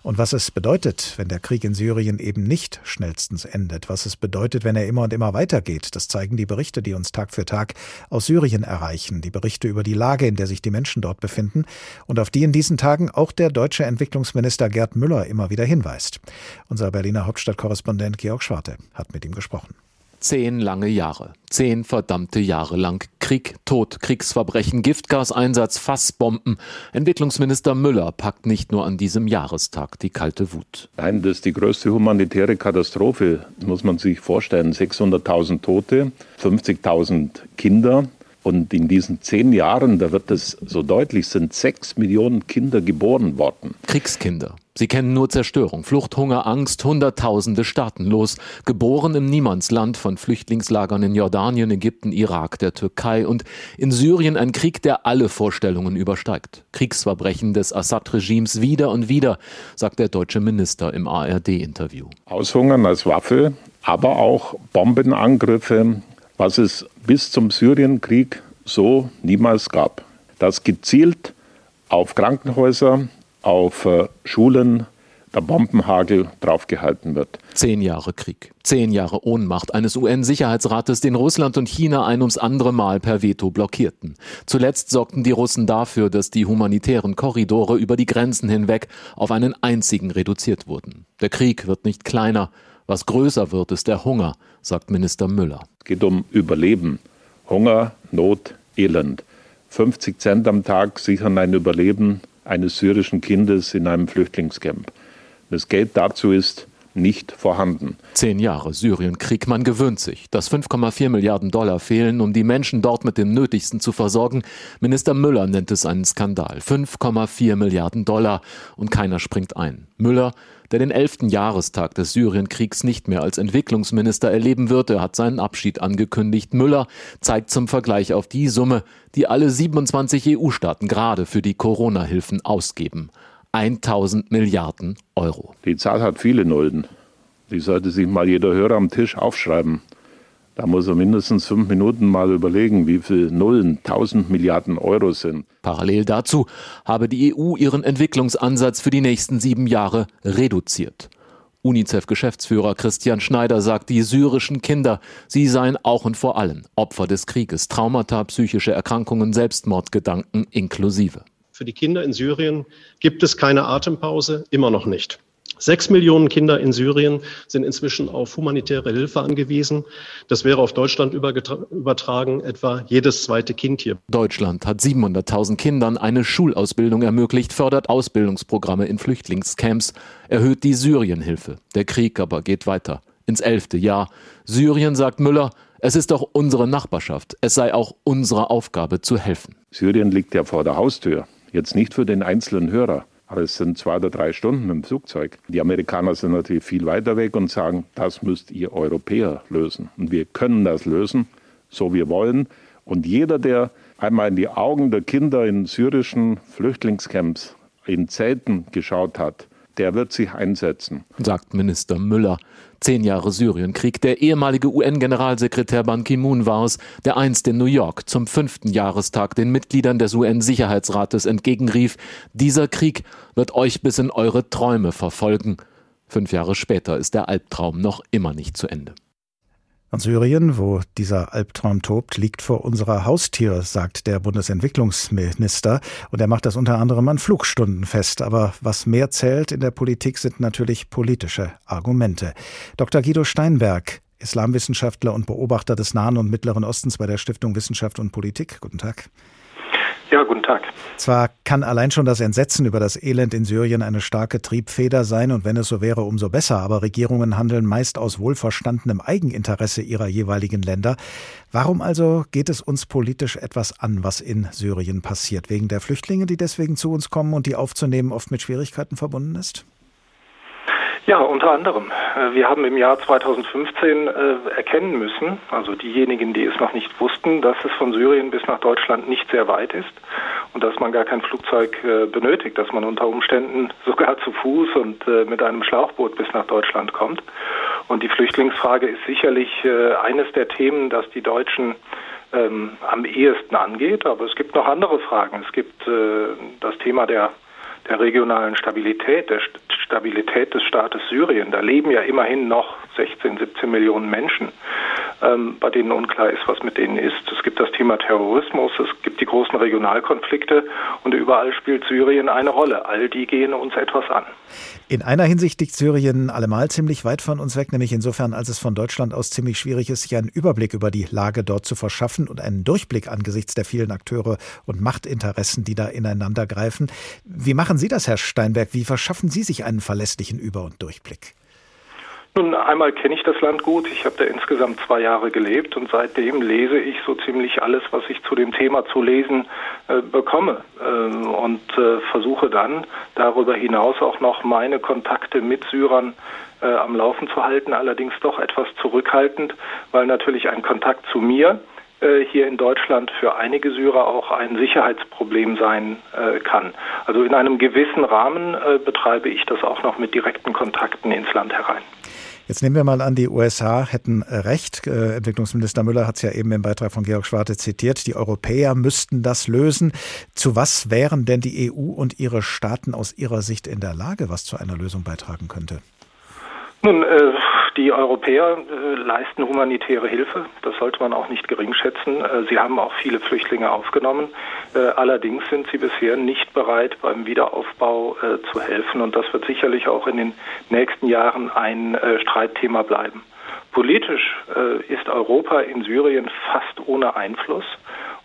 Und was es bedeutet, wenn der Krieg in Syrien eben nicht schnellstens endet, was es bedeutet, wenn er immer und immer weitergeht, das zeigen die Berichte, die uns Tag für Tag aus Syrien erreichen, die Berichte über die Lage, in der sich die Menschen dort befinden und auf die in diesen Tagen auch der deutsche Entwicklungsminister Gerd Müller immer wieder hinweist. Unser Berliner Hauptstadtkorrespondent Georg Schwarte hat mit ihm gesprochen.
Zehn lange Jahre. Zehn verdammte Jahre lang Krieg, Tod, Kriegsverbrechen, Giftgaseinsatz, Fassbomben. Entwicklungsminister Müller packt nicht nur an diesem Jahrestag die kalte Wut.
Nein, das ist die größte humanitäre Katastrophe. Muss man sich vorstellen. 600.000 Tote, 50.000 Kinder. Und in diesen zehn Jahren, da wird es so deutlich, sind sechs Millionen Kinder geboren worden.
Kriegskinder. Sie kennen nur Zerstörung, Flucht, Hunger, Angst, Hunderttausende staatenlos, geboren im Niemandsland von Flüchtlingslagern in Jordanien, Ägypten, Irak, der Türkei und in Syrien ein Krieg, der alle Vorstellungen übersteigt. Kriegsverbrechen des Assad-Regimes wieder und wieder, sagt der deutsche Minister im ARD-Interview.
Aushungern als Waffe, aber auch Bombenangriffe, was es bis zum Syrienkrieg so niemals gab. Das gezielt auf Krankenhäuser, auf äh, Schulen der Bombenhagel draufgehalten wird.
Zehn Jahre Krieg, zehn Jahre Ohnmacht eines UN-Sicherheitsrates, den Russland und China ein ums andere Mal per Veto blockierten. Zuletzt sorgten die Russen dafür, dass die humanitären Korridore über die Grenzen hinweg auf einen einzigen reduziert wurden. Der Krieg wird nicht kleiner, was größer wird, ist der Hunger, sagt Minister Müller.
Es geht um Überleben. Hunger, Not, Elend. 50 Cent am Tag sichern ein Überleben eines syrischen Kindes in einem Flüchtlingscamp. Das Geld dazu ist nicht vorhanden.
Zehn Jahre Syrienkrieg, man gewöhnt sich. Dass 5,4 Milliarden Dollar fehlen, um die Menschen dort mit dem Nötigsten zu versorgen. Minister Müller nennt es einen Skandal. 5,4 Milliarden Dollar und keiner springt ein. Müller, der den elften Jahrestag des Syrienkriegs nicht mehr als Entwicklungsminister erleben wird, er hat seinen Abschied angekündigt. Müller zeigt zum Vergleich auf die Summe, die alle 27 EU-Staaten gerade für die Corona-Hilfen ausgeben. 1000 Milliarden Euro.
Die Zahl hat viele Nullen. Die sollte sich mal jeder Hörer am Tisch aufschreiben. Da muss er mindestens fünf Minuten mal überlegen, wie viel Nullen 1000 Milliarden Euro sind.
Parallel dazu habe die EU ihren Entwicklungsansatz für die nächsten sieben Jahre reduziert. UNICEF-Geschäftsführer Christian Schneider sagt, die syrischen Kinder, sie seien auch und vor allem Opfer des Krieges, Traumata, psychische Erkrankungen, Selbstmordgedanken inklusive.
Für die Kinder in Syrien gibt es keine Atempause, immer noch nicht. Sechs Millionen Kinder in Syrien sind inzwischen auf humanitäre Hilfe angewiesen. Das wäre auf Deutschland übertragen etwa jedes zweite Kind hier.
Deutschland hat 700.000 Kindern eine Schulausbildung ermöglicht, fördert Ausbildungsprogramme in Flüchtlingscamps, erhöht die Syrienhilfe. Der Krieg aber geht weiter. Ins elfte Jahr. Syrien, sagt Müller, es ist doch unsere Nachbarschaft. Es sei auch unsere Aufgabe zu helfen.
Syrien liegt ja vor der Haustür. Jetzt nicht für den einzelnen Hörer, aber es sind zwei oder drei Stunden im Flugzeug. Die Amerikaner sind natürlich viel weiter weg und sagen, das müsst ihr Europäer lösen. Und wir können das lösen, so wir wollen. Und jeder, der einmal in die Augen der Kinder in syrischen Flüchtlingscamps in Zelten geschaut hat, der wird sich einsetzen.
Sagt Minister Müller. Zehn Jahre Syrienkrieg. Der ehemalige UN-Generalsekretär Ban Ki-moon war es, der einst in New York zum fünften Jahrestag den Mitgliedern des UN-Sicherheitsrates entgegenrief, dieser Krieg wird euch bis in eure Träume verfolgen. Fünf Jahre später ist der Albtraum noch immer nicht zu Ende.
Und Syrien, wo dieser Albtraum tobt, liegt vor unserer Haustür, sagt der Bundesentwicklungsminister. Und er macht das unter anderem an Flugstunden fest. Aber was mehr zählt in der Politik sind natürlich politische Argumente. Dr. Guido Steinberg, Islamwissenschaftler und Beobachter des Nahen und Mittleren Ostens bei der Stiftung Wissenschaft und Politik. Guten Tag.
Ja, guten Tag.
Zwar kann allein schon das Entsetzen über das Elend in Syrien eine starke Triebfeder sein, und wenn es so wäre, umso besser, aber Regierungen handeln meist aus wohlverstandenem Eigeninteresse ihrer jeweiligen Länder. Warum also geht es uns politisch etwas an, was in Syrien passiert? Wegen der Flüchtlinge, die deswegen zu uns kommen und die aufzunehmen oft mit Schwierigkeiten verbunden ist?
Ja, unter anderem. Äh, wir haben im Jahr 2015 äh, erkennen müssen, also diejenigen, die es noch nicht wussten, dass es von Syrien bis nach Deutschland nicht sehr weit ist und dass man gar kein Flugzeug äh, benötigt, dass man unter Umständen sogar zu Fuß und mit einem Schlauchboot bis nach Deutschland kommt. Und die Flüchtlingsfrage ist sicherlich eines der Themen, das die Deutschen ähm, am ehesten angeht. Aber es gibt noch andere Fragen. Es gibt das Thema der der regionalen Stabilität, der Stabilität des Staates Syrien. Da leben ja immerhin noch 16, 17 Millionen Menschen. ähm, bei denen unklar ist, was mit denen ist. Es gibt das Thema Terrorismus, es gibt die großen Regionalkonflikte und überall spielt Syrien eine Rolle. All die gehen uns etwas an.
In einer Hinsicht liegt Syrien allemal ziemlich weit von uns weg, nämlich insofern, als es von Deutschland aus ziemlich schwierig ist, sich einen Überblick über die Lage dort zu verschaffen und einen Durchblick angesichts der vielen Akteure und Machtinteressen, die da ineinander greifen. Wie machen Sie das, Herr Steinberg? Wie verschaffen Sie sich einen verlässlichen Über- und Durchblick?
Nun, einmal kenne ich das Land gut. Ich habe da insgesamt zwei Jahre gelebt und seitdem lese ich so ziemlich alles, was ich zu dem Thema zu lesen äh, bekomme äh, und äh, versuche dann darüber hinaus auch noch meine Kontakte mit Syrern äh, am Laufen zu halten, allerdings doch etwas zurückhaltend, weil natürlich ein Kontakt zu mir äh, hier in Deutschland für einige Syrer auch ein Sicherheitsproblem sein äh, kann. Also in einem gewissen Rahmen betreibe ich das auch noch mit direkten Kontakten ins Land herein.
Jetzt nehmen wir mal an, die USA hätten recht. Äh, Entwicklungsminister Müller hat es ja eben im Beitrag von Georg Schwarte zitiert. Die Europäer müssten das lösen. Zu was wären denn die EU und ihre Staaten aus ihrer Sicht in der Lage, was zu einer Lösung beitragen könnte?
Nun, äh, die Europäer äh, leisten humanitäre Hilfe. Das sollte man auch nicht gering schätzen. Äh, sie haben auch viele Flüchtlinge aufgenommen. Äh, allerdings sind sie bisher nicht bereit, beim Wiederaufbau äh, zu helfen. Und das wird sicherlich auch in den nächsten Jahren ein äh, Streitthema bleiben. Politisch ist Europa in Syrien fast ohne Einfluss.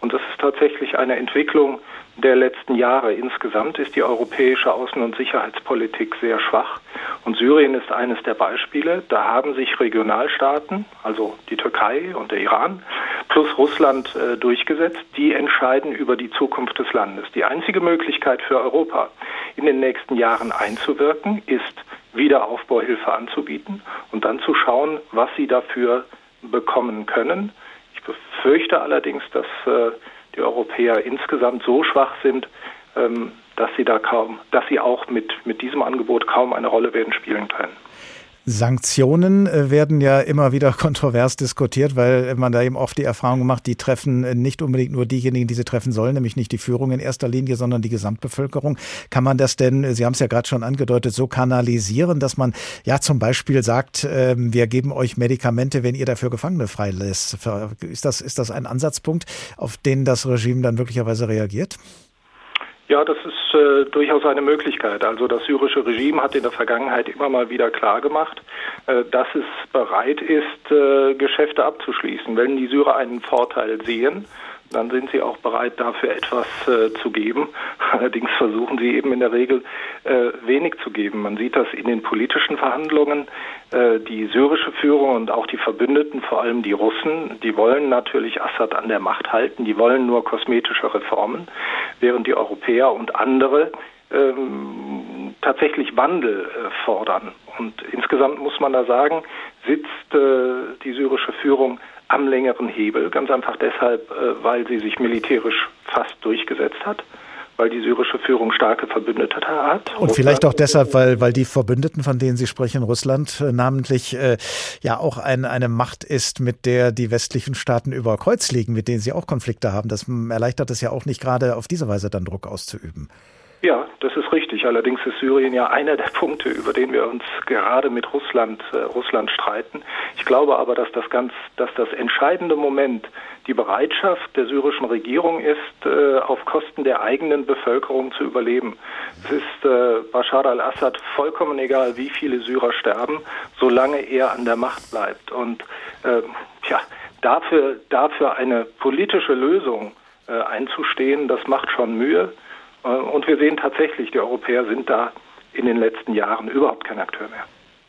Und das ist tatsächlich eine Entwicklung, der letzten Jahre. Insgesamt ist die europäische Außen- und Sicherheitspolitik sehr schwach. Und Syrien ist eines der Beispiele. Da haben sich Regionalstaaten, also die Türkei und der Iran, plus Russland äh, durchgesetzt. Die entscheiden über die Zukunft des Landes. Die einzige Möglichkeit für Europa, in den nächsten Jahren einzuwirken, ist, Wiederaufbauhilfe anzubieten und dann zu schauen, was sie dafür bekommen können. Ich befürchte allerdings, dass äh, die Europäer insgesamt so schwach sind, ähm, dass sie da kaum, dass sie auch mit, mit diesem Angebot kaum eine Rolle werden spielen können.
Sanktionen äh, werden ja immer wieder kontrovers diskutiert, weil man da eben oft die Erfahrung macht, die treffen nicht unbedingt nur diejenigen, die sie treffen sollen, nämlich nicht die Führung in erster Linie, sondern die Gesamtbevölkerung. Kann man das denn, Sie haben es ja gerade schon angedeutet, so kanalisieren, dass man ja zum Beispiel sagt, ähm, wir geben euch Medikamente, wenn ihr dafür Gefangene freilässt? Ist das, ist das ein Ansatzpunkt, auf den das Regime dann möglicherweise reagiert?
Ja, das ist äh, durchaus eine Möglichkeit. Also das syrische Regime hat in der Vergangenheit immer mal wieder klargemacht, äh, dass es bereit ist, äh, Geschäfte abzuschließen. Wenn die Syrer einen Vorteil sehen, dann sind sie auch bereit, dafür etwas äh, zu geben. Allerdings versuchen sie eben in der Regel äh, wenig zu geben. Man sieht das in den politischen Verhandlungen. Äh, die syrische Führung und auch die Verbündeten, vor allem die Russen, die wollen natürlich Assad an der Macht halten. Die wollen nur kosmetische Reformen, während die Europäer und andere ähm, tatsächlich Wandel äh, fordern. Und insgesamt muss man da sagen, sitzt äh, die syrische Führung am längeren Hebel, ganz einfach deshalb, äh, weil sie sich militärisch fast durchgesetzt hat weil die syrische Führung starke Verbündete hat.
Und vielleicht auch deshalb, weil, weil die Verbündeten, von denen Sie sprechen, Russland äh, namentlich, äh, ja auch ein, eine Macht ist, mit der die westlichen Staaten über Kreuz liegen, mit denen sie auch Konflikte haben. Das erleichtert es ja auch nicht gerade auf diese Weise dann Druck auszuüben.
Ja, das ist richtig. Allerdings ist Syrien ja einer der Punkte, über den wir uns gerade mit Russland, äh, Russland streiten. Ich glaube aber, dass das ganz, dass das entscheidende Moment die Bereitschaft der syrischen Regierung ist, äh, auf Kosten der eigenen Bevölkerung zu überleben. Es ist äh, Bashar al-Assad vollkommen egal, wie viele Syrer sterben, solange er an der Macht bleibt. Und äh, ja, dafür, dafür eine politische Lösung äh, einzustehen, das macht schon Mühe. Äh, und wir sehen tatsächlich, die Europäer sind da in den letzten Jahren überhaupt kein Akteur mehr.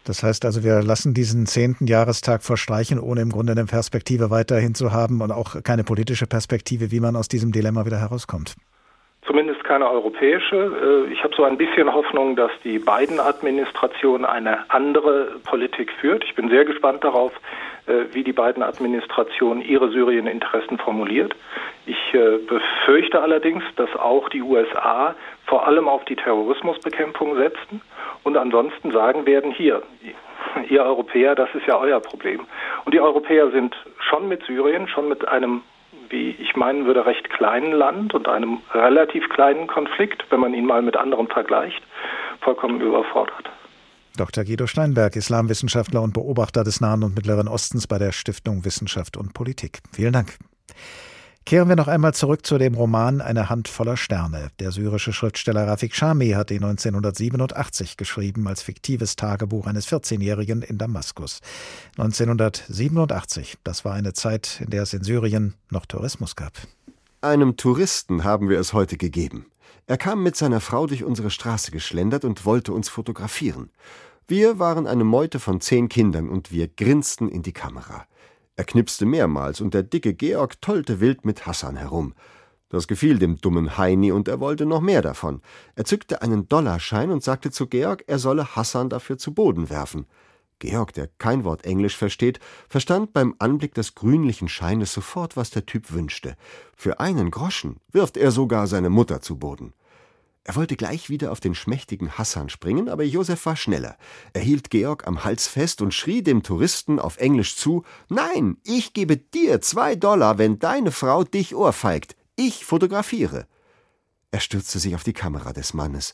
Das heißt also, wir lassen diesen zehnten Jahrestag verstreichen, ohne im Grunde eine Perspektive weiterhin zu haben und auch keine politische Perspektive, wie man aus diesem Dilemma wieder herauskommt.
Zumindest keine europäische. Äh, ich habe so ein bisschen Hoffnung, dass die Biden-Administration eine andere Politik führt. Ich bin sehr gespannt darauf, wie die beiden Administrationen ihre Syrien-Interessen formuliert. Ich äh, befürchte allerdings, dass auch die USA vor allem auf die Terrorismusbekämpfung setzen und ansonsten sagen werden, hier, ihr Europäer, das ist ja euer Problem. Und die Europäer sind schon mit Syrien, schon mit einem, wie ich meinen würde, recht kleinen Land und einem relativ kleinen Konflikt, wenn man ihn mal mit anderen vergleicht, vollkommen überfordert.
Dr. Guido Steinberg, Islamwissenschaftler und Beobachter des Nahen und Mittleren Ostens bei der Stiftung Wissenschaft und Politik. Vielen Dank. Kehren wir noch einmal zurück zu dem Roman Eine Hand voller Sterne. Der syrische Schriftsteller Rafik Shami hat ihn 1987 geschrieben als fiktives Tagebuch eines 14-Jährigen in Damaskus. 1987, das war eine Zeit, in der es in Syrien noch Tourismus gab.
Einem Touristen haben wir es heute gegeben. Er kam mit seiner Frau durch unsere Straße geschlendert und wollte uns fotografieren. Wir waren eine Meute von zehn Kindern und wir grinsten in die Kamera. Er knipste mehrmals und der dicke Georg tollte wild mit Hassan herum. Das gefiel dem dummen Heini und er wollte noch mehr davon. Er zückte einen Dollarschein und sagte zu Georg, er solle Hassan dafür zu Boden werfen. Georg, der kein Wort Englisch versteht, verstand beim Anblick des grünlichen Scheines sofort, was der Typ wünschte. Für einen Groschen wirft er sogar seine Mutter zu Boden. Er wollte gleich wieder auf den schmächtigen Hassan springen, aber Josef war schneller. Er hielt Georg am Hals fest und schrie dem Touristen auf Englisch zu: Nein, ich gebe dir zwei Dollar, wenn deine Frau dich ohrfeigt. Ich fotografiere. Er stürzte sich auf die Kamera des Mannes.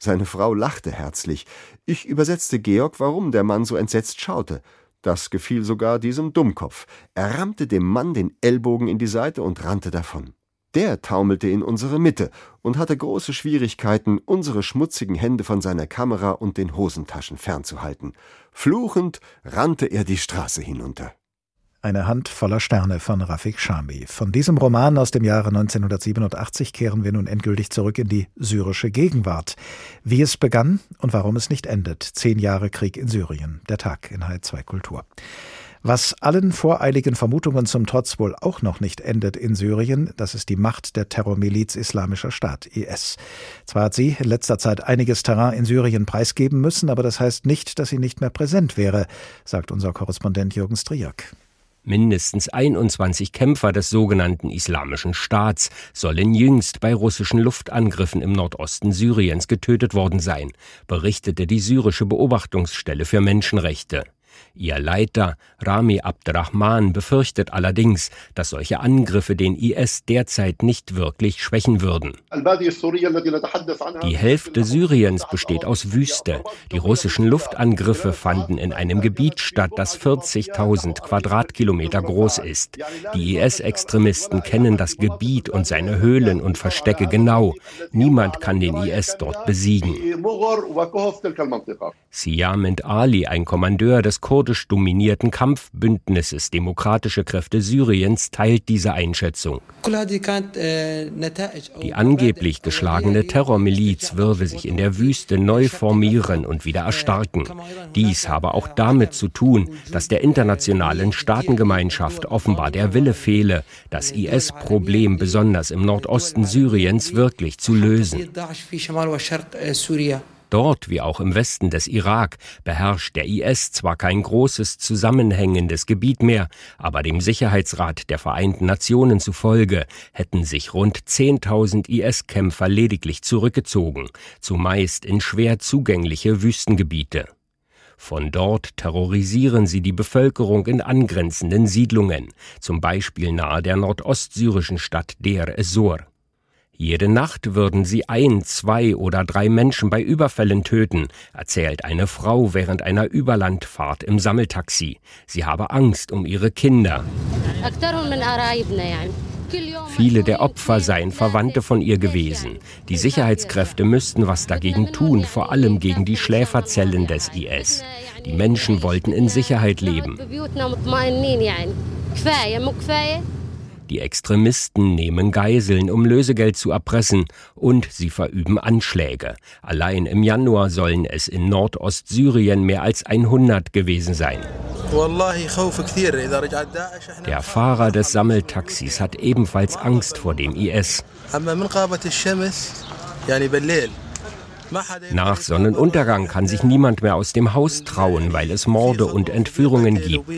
Seine Frau lachte herzlich. Ich übersetzte Georg, warum der Mann so entsetzt schaute. Das gefiel sogar diesem Dummkopf. Er rammte dem Mann den Ellbogen in die Seite und rannte davon. Der taumelte in unsere Mitte und hatte große Schwierigkeiten, unsere schmutzigen Hände von seiner Kamera und den Hosentaschen fernzuhalten. Fluchend rannte er die Straße hinunter.
Eine Hand voller Sterne von Rafik Shami. Von diesem Roman aus dem Jahre 1987 kehren wir nun endgültig zurück in die syrische Gegenwart. Wie es begann und warum es nicht endet. Zehn Jahre Krieg in Syrien. Der Tag in H2 Kultur. Was allen voreiligen Vermutungen zum Trotz wohl auch noch nicht endet in Syrien, das ist die Macht der Terrormiliz Islamischer Staat, IS. Zwar hat sie in letzter Zeit einiges Terrain in Syrien preisgeben müssen, aber das heißt nicht, dass sie nicht mehr präsent wäre, sagt unser Korrespondent Jürgen Striak.
Mindestens 21 Kämpfer des sogenannten Islamischen Staats sollen jüngst bei russischen Luftangriffen im Nordosten Syriens getötet worden sein, berichtete die syrische Beobachtungsstelle für Menschenrechte. Ihr Leiter Rami Abdrahman befürchtet allerdings, dass solche Angriffe den IS derzeit nicht wirklich schwächen würden. Die Hälfte Syriens besteht aus Wüste. Die russischen Luftangriffe fanden in einem Gebiet statt, das 40.000 Quadratkilometer groß ist. Die IS-Extremisten kennen das Gebiet und seine Höhlen und Verstecke genau. Niemand kann den IS dort besiegen. Siamend Ali, ein Kommandeur des kurdisch dominierten Kampfbündnisses Demokratische Kräfte Syriens, teilt diese Einschätzung. Die angeblich geschlagene Terrormiliz würde sich in der Wüste neu formieren und wieder erstarken. Dies habe auch damit zu tun, dass der internationalen Staatengemeinschaft offenbar der Wille fehle, das IS-Problem besonders im Nordosten Syriens wirklich zu lösen. Dort wie auch im Westen des Irak beherrscht der IS zwar kein großes zusammenhängendes Gebiet mehr, aber dem Sicherheitsrat der Vereinten Nationen zufolge hätten sich rund 10.000 IS-Kämpfer lediglich zurückgezogen, zumeist in schwer zugängliche Wüstengebiete. Von dort terrorisieren sie die Bevölkerung in angrenzenden Siedlungen, zum Beispiel nahe der nordostsyrischen Stadt Der Esor. Jede Nacht würden sie ein, zwei oder drei Menschen bei Überfällen töten, erzählt eine Frau während einer Überlandfahrt im Sammeltaxi. Sie habe Angst um ihre Kinder. Viele der Opfer seien Verwandte von ihr gewesen. Die Sicherheitskräfte müssten was dagegen tun, vor allem gegen die Schläferzellen des IS. Die Menschen wollten in Sicherheit leben. Die Extremisten nehmen Geiseln, um Lösegeld zu erpressen, und sie verüben Anschläge. Allein im Januar sollen es in Nordostsyrien mehr als 100 gewesen sein. Der Fahrer des Sammeltaxis hat ebenfalls Angst vor dem IS. Nach Sonnenuntergang kann sich niemand mehr aus dem Haus trauen, weil es Morde und Entführungen gibt.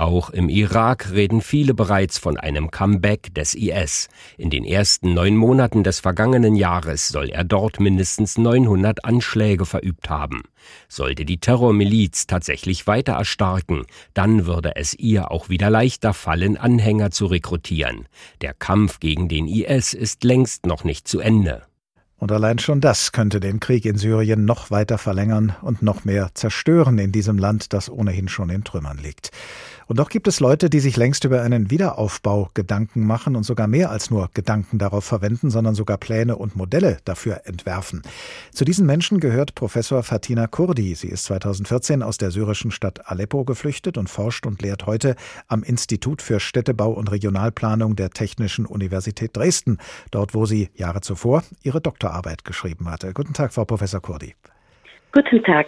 Auch im Irak reden viele bereits von einem Comeback des IS. In den ersten neun Monaten des vergangenen Jahres soll er dort mindestens 900 Anschläge verübt haben. Sollte die Terrormiliz tatsächlich weiter erstarken, dann würde es ihr auch wieder leichter fallen, Anhänger zu rekrutieren. Der Kampf gegen den IS ist längst noch nicht zu Ende.
Und allein schon das könnte den Krieg in Syrien noch weiter verlängern und noch mehr zerstören in diesem Land, das ohnehin schon in Trümmern liegt. Und doch gibt es Leute, die sich längst über einen Wiederaufbau Gedanken machen und sogar mehr als nur Gedanken darauf verwenden, sondern sogar Pläne und Modelle dafür entwerfen. Zu diesen Menschen gehört Professor Fatina Kurdi. Sie ist 2014 aus der syrischen Stadt Aleppo geflüchtet und forscht und lehrt heute am Institut für Städtebau und Regionalplanung der Technischen Universität Dresden, dort wo sie Jahre zuvor ihre Doktorarbeit geschrieben hatte. Guten Tag, Frau Professor Kurdi.
Guten Tag.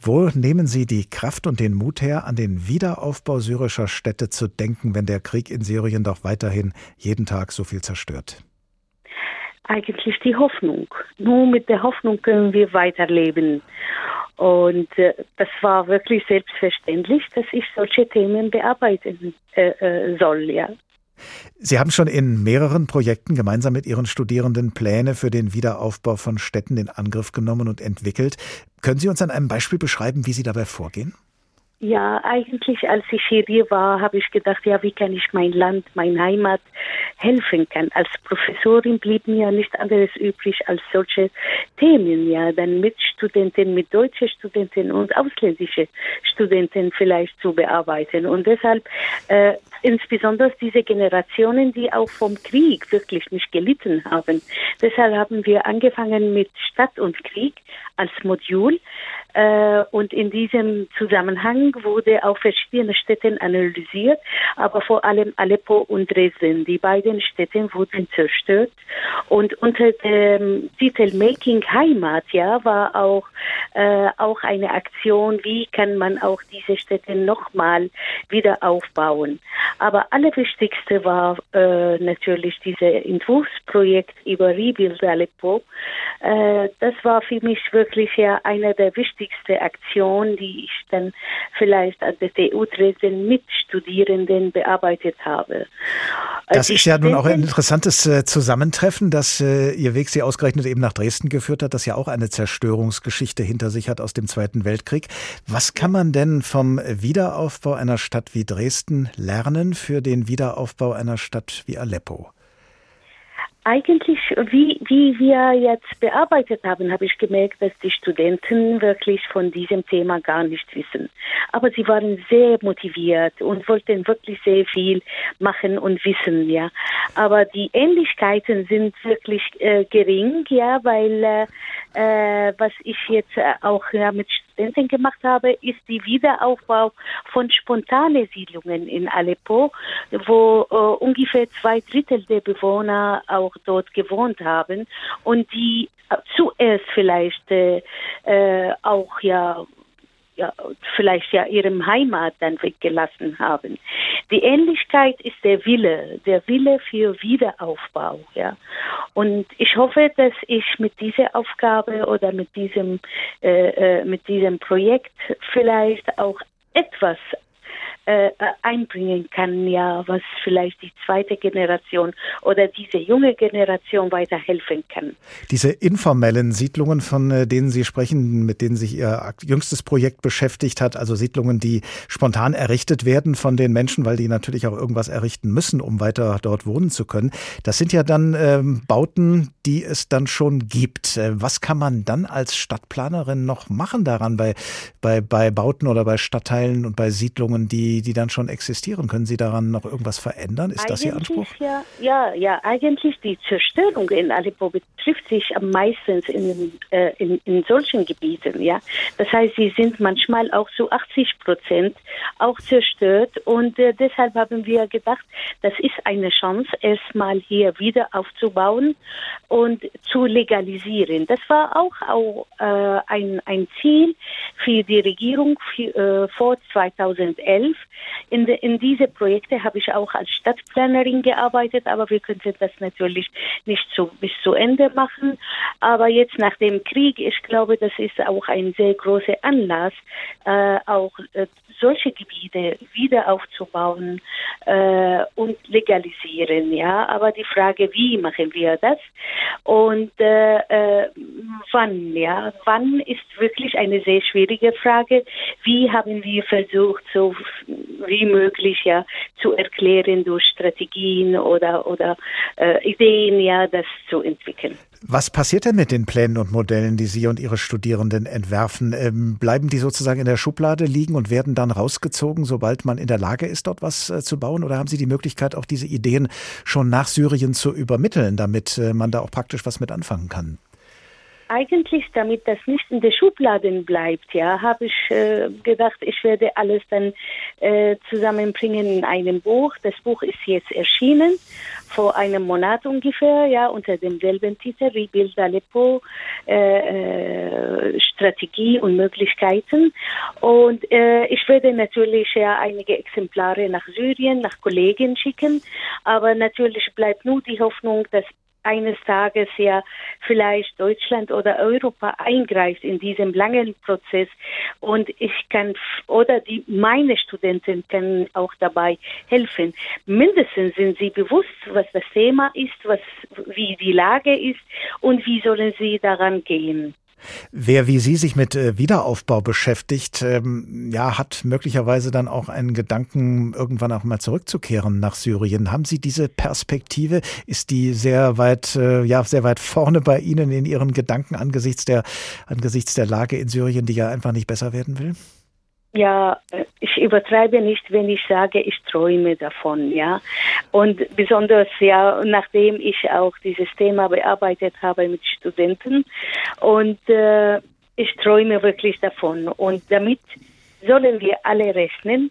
Wo nehmen Sie die Kraft und den Mut her, an den Wiederaufbau syrischer Städte zu denken, wenn der Krieg in Syrien doch weiterhin jeden Tag so viel zerstört?
Eigentlich die Hoffnung. Nur mit der Hoffnung können wir weiterleben. Und äh, das war wirklich selbstverständlich, dass ich solche Themen bearbeiten äh, äh soll, ja.
Sie haben schon in mehreren Projekten gemeinsam mit Ihren Studierenden Pläne für den Wiederaufbau von Städten in Angriff genommen und entwickelt. Können Sie uns an einem Beispiel beschreiben, wie Sie dabei vorgehen?
Ja, eigentlich, als ich hier war, habe ich gedacht, ja, wie kann ich mein Land, meine Heimat helfen kann. Als Professorin blieb mir nicht anderes übrig als solche Themen, ja, dann mit Studenten, mit deutschen Studenten und ausländische Studenten vielleicht zu bearbeiten. Und deshalb äh, insbesondere diese Generationen, die auch vom Krieg wirklich nicht gelitten haben. Deshalb haben wir angefangen mit Stadt und Krieg als Modul äh, und in diesem Zusammenhang wurde auch verschiedene Städte analysiert, aber vor allem Aleppo und Dresden. Die beiden Städte wurden zerstört und unter dem Titel Making Heimat ja war auch äh, auch eine Aktion, wie kann man auch diese Städte nochmal wieder aufbauen. Aber allerwichtigste war äh, natürlich dieses Entwurfsprojekt über Rebuild Aleppo. Äh, das war für mich wirklich ja eine der wichtigsten Aktionen, die ich dann vielleicht an der TU Dresden mit Studierenden bearbeitet habe.
Das ist ja nun auch ein interessantes äh, Zusammentreffen, dass äh, Ihr Weg Sie ausgerechnet eben nach Dresden geführt hat, das ja auch eine Zerstörungsgeschichte hinter sich hat aus dem Zweiten Weltkrieg. Was kann man denn vom Wiederaufbau einer Stadt wie Dresden lernen für den Wiederaufbau einer Stadt wie Aleppo?
Eigentlich, wie, wie wir jetzt bearbeitet haben, habe ich gemerkt, dass die Studenten wirklich von diesem Thema gar nicht wissen. Aber sie waren sehr motiviert und wollten wirklich sehr viel machen und wissen, ja. Aber die Ähnlichkeiten sind wirklich äh, gering, ja, weil äh, äh, was ich jetzt äh, auch ja, mit Studenten gemacht habe, ist die Wiederaufbau von spontanen Siedlungen in Aleppo, wo äh, ungefähr zwei Drittel der Bewohner auch dort gewohnt haben und die äh, zuerst vielleicht äh, äh, auch ja ja, vielleicht ja ihrem Heimat dann weggelassen haben. Die Ähnlichkeit ist der Wille, der Wille für Wiederaufbau, ja. Und ich hoffe, dass ich mit dieser Aufgabe oder mit diesem, äh, äh mit diesem Projekt vielleicht auch etwas äh, einbringen kann, ja, was vielleicht die zweite Generation oder diese junge Generation weiterhelfen kann.
Diese informellen Siedlungen, von äh, denen Sie sprechen, mit denen sich Ihr jüngstes Projekt beschäftigt hat, also Siedlungen, die spontan errichtet werden von den Menschen, weil die natürlich auch irgendwas errichten müssen, um weiter dort wohnen zu können. Das sind ja dann ähm, Bauten, die es dann schon gibt. Äh, was kann man dann als Stadtplanerin noch machen daran bei, bei, bei Bauten oder bei Stadtteilen und bei Siedlungen, die die, dann schon existieren. Können Sie daran noch irgendwas verändern? Ist eigentlich das Ihr Anspruch?
Ja, ja, ja, eigentlich die Zerstörung in Aleppo betrifft sich am meisten in, äh, in, in solchen Gebieten. Ja, Das heißt, sie sind manchmal auch zu 80 Prozent auch zerstört und äh, deshalb haben wir gedacht, das ist eine Chance, erstmal hier wieder aufzubauen und zu legalisieren. Das war auch, auch äh, ein, ein Ziel für die Regierung für, äh, vor 2011, in, de, in diese Projekte habe ich auch als Stadtplanerin gearbeitet, aber wir könnten das natürlich nicht so bis zu Ende machen. Aber jetzt nach dem Krieg, ich glaube, das ist auch ein sehr großer Anlass, äh, auch äh, solche Gebiete wieder aufzubauen äh, und legalisieren. Ja, aber die Frage, wie machen wir das und äh, äh, wann? Ja, wann ist wirklich eine sehr schwierige Frage. Wie haben wir versucht, so wie möglich ja zu erklären durch Strategien oder oder äh, Ideen ja das zu entwickeln.
Was passiert denn mit den Plänen und Modellen, die Sie und Ihre Studierenden entwerfen? Ähm, bleiben die sozusagen in der Schublade liegen und werden dann rausgezogen, sobald man in der Lage ist, dort was äh, zu bauen? Oder haben Sie die Möglichkeit, auch diese Ideen schon nach Syrien zu übermitteln, damit äh, man da auch praktisch was mit anfangen kann?
Eigentlich, damit das nicht in den Schubladen bleibt, ja, habe ich äh, gedacht, ich werde alles dann äh, zusammenbringen in einem Buch. Das Buch ist jetzt erschienen vor einem Monat ungefähr, ja, unter demselben Titel Rebuild Aleppo, äh, äh, Strategie und Möglichkeiten. Und äh, ich werde natürlich ja einige Exemplare nach Syrien, nach Kollegen schicken, aber natürlich bleibt nur die Hoffnung, dass eines Tages ja vielleicht Deutschland oder Europa eingreift in diesem langen Prozess und ich kann oder die meine Studenten können auch dabei helfen. Mindestens sind sie bewusst, was das Thema ist, was wie die Lage ist und wie sollen sie daran gehen.
Wer wie Sie sich mit äh, Wiederaufbau beschäftigt, ähm, ja, hat möglicherweise dann auch einen Gedanken, irgendwann auch mal zurückzukehren nach Syrien. Haben Sie diese Perspektive? Ist die sehr weit, äh, ja, sehr weit vorne bei Ihnen in Ihren Gedanken angesichts der, angesichts der Lage in Syrien, die ja einfach nicht besser werden will?
Ja, ich übertreibe nicht, wenn ich sage, ich träume davon, ja. Und besonders, ja, nachdem ich auch dieses Thema bearbeitet habe mit Studenten und äh, ich träume wirklich davon. Und damit sollen wir alle rechnen,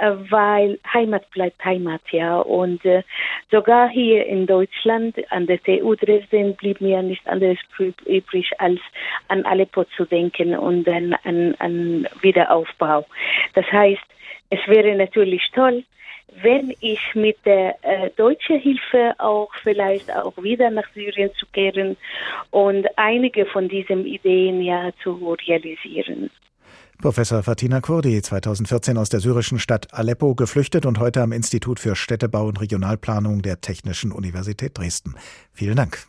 weil Heimat bleibt Heimat, ja. Und äh, sogar hier in Deutschland an der TU Dresden blieb mir nicht anderes übrig, als an Aleppo zu denken und dann an, an Wiederaufbau. Das heißt, es wäre natürlich toll, wenn ich mit der äh, deutschen Hilfe auch vielleicht auch wieder nach Syrien zu kehren und einige von diesen Ideen ja zu realisieren.
Professor Fatina Kurdi, 2014 aus der syrischen Stadt Aleppo geflüchtet und heute am Institut für Städtebau und Regionalplanung der Technischen Universität Dresden. Vielen Dank.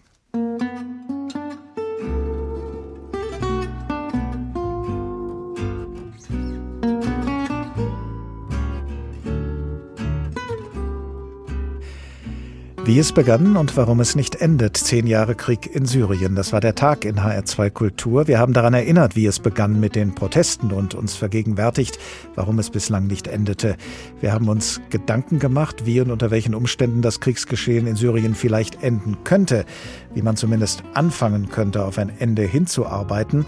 Wie es begann und warum es nicht endet. Zehn Jahre Krieg in Syrien. Das war der Tag in HR2 Kultur. Wir haben daran erinnert, wie es begann mit den Protesten und uns vergegenwärtigt, warum es bislang nicht endete. Wir haben uns Gedanken gemacht, wie und unter welchen Umständen das Kriegsgeschehen in Syrien vielleicht enden könnte, wie man zumindest anfangen könnte, auf ein Ende hinzuarbeiten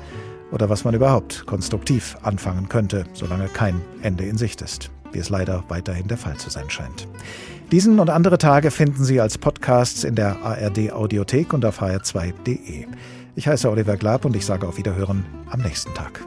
oder was man überhaupt konstruktiv anfangen könnte, solange kein Ende in Sicht ist, wie es leider weiterhin der Fall zu sein scheint. Diesen und andere Tage finden Sie als Podcasts in der ARD Audiothek und auf hr2.de. Ich heiße Oliver Glab und ich sage auf Wiederhören am nächsten Tag.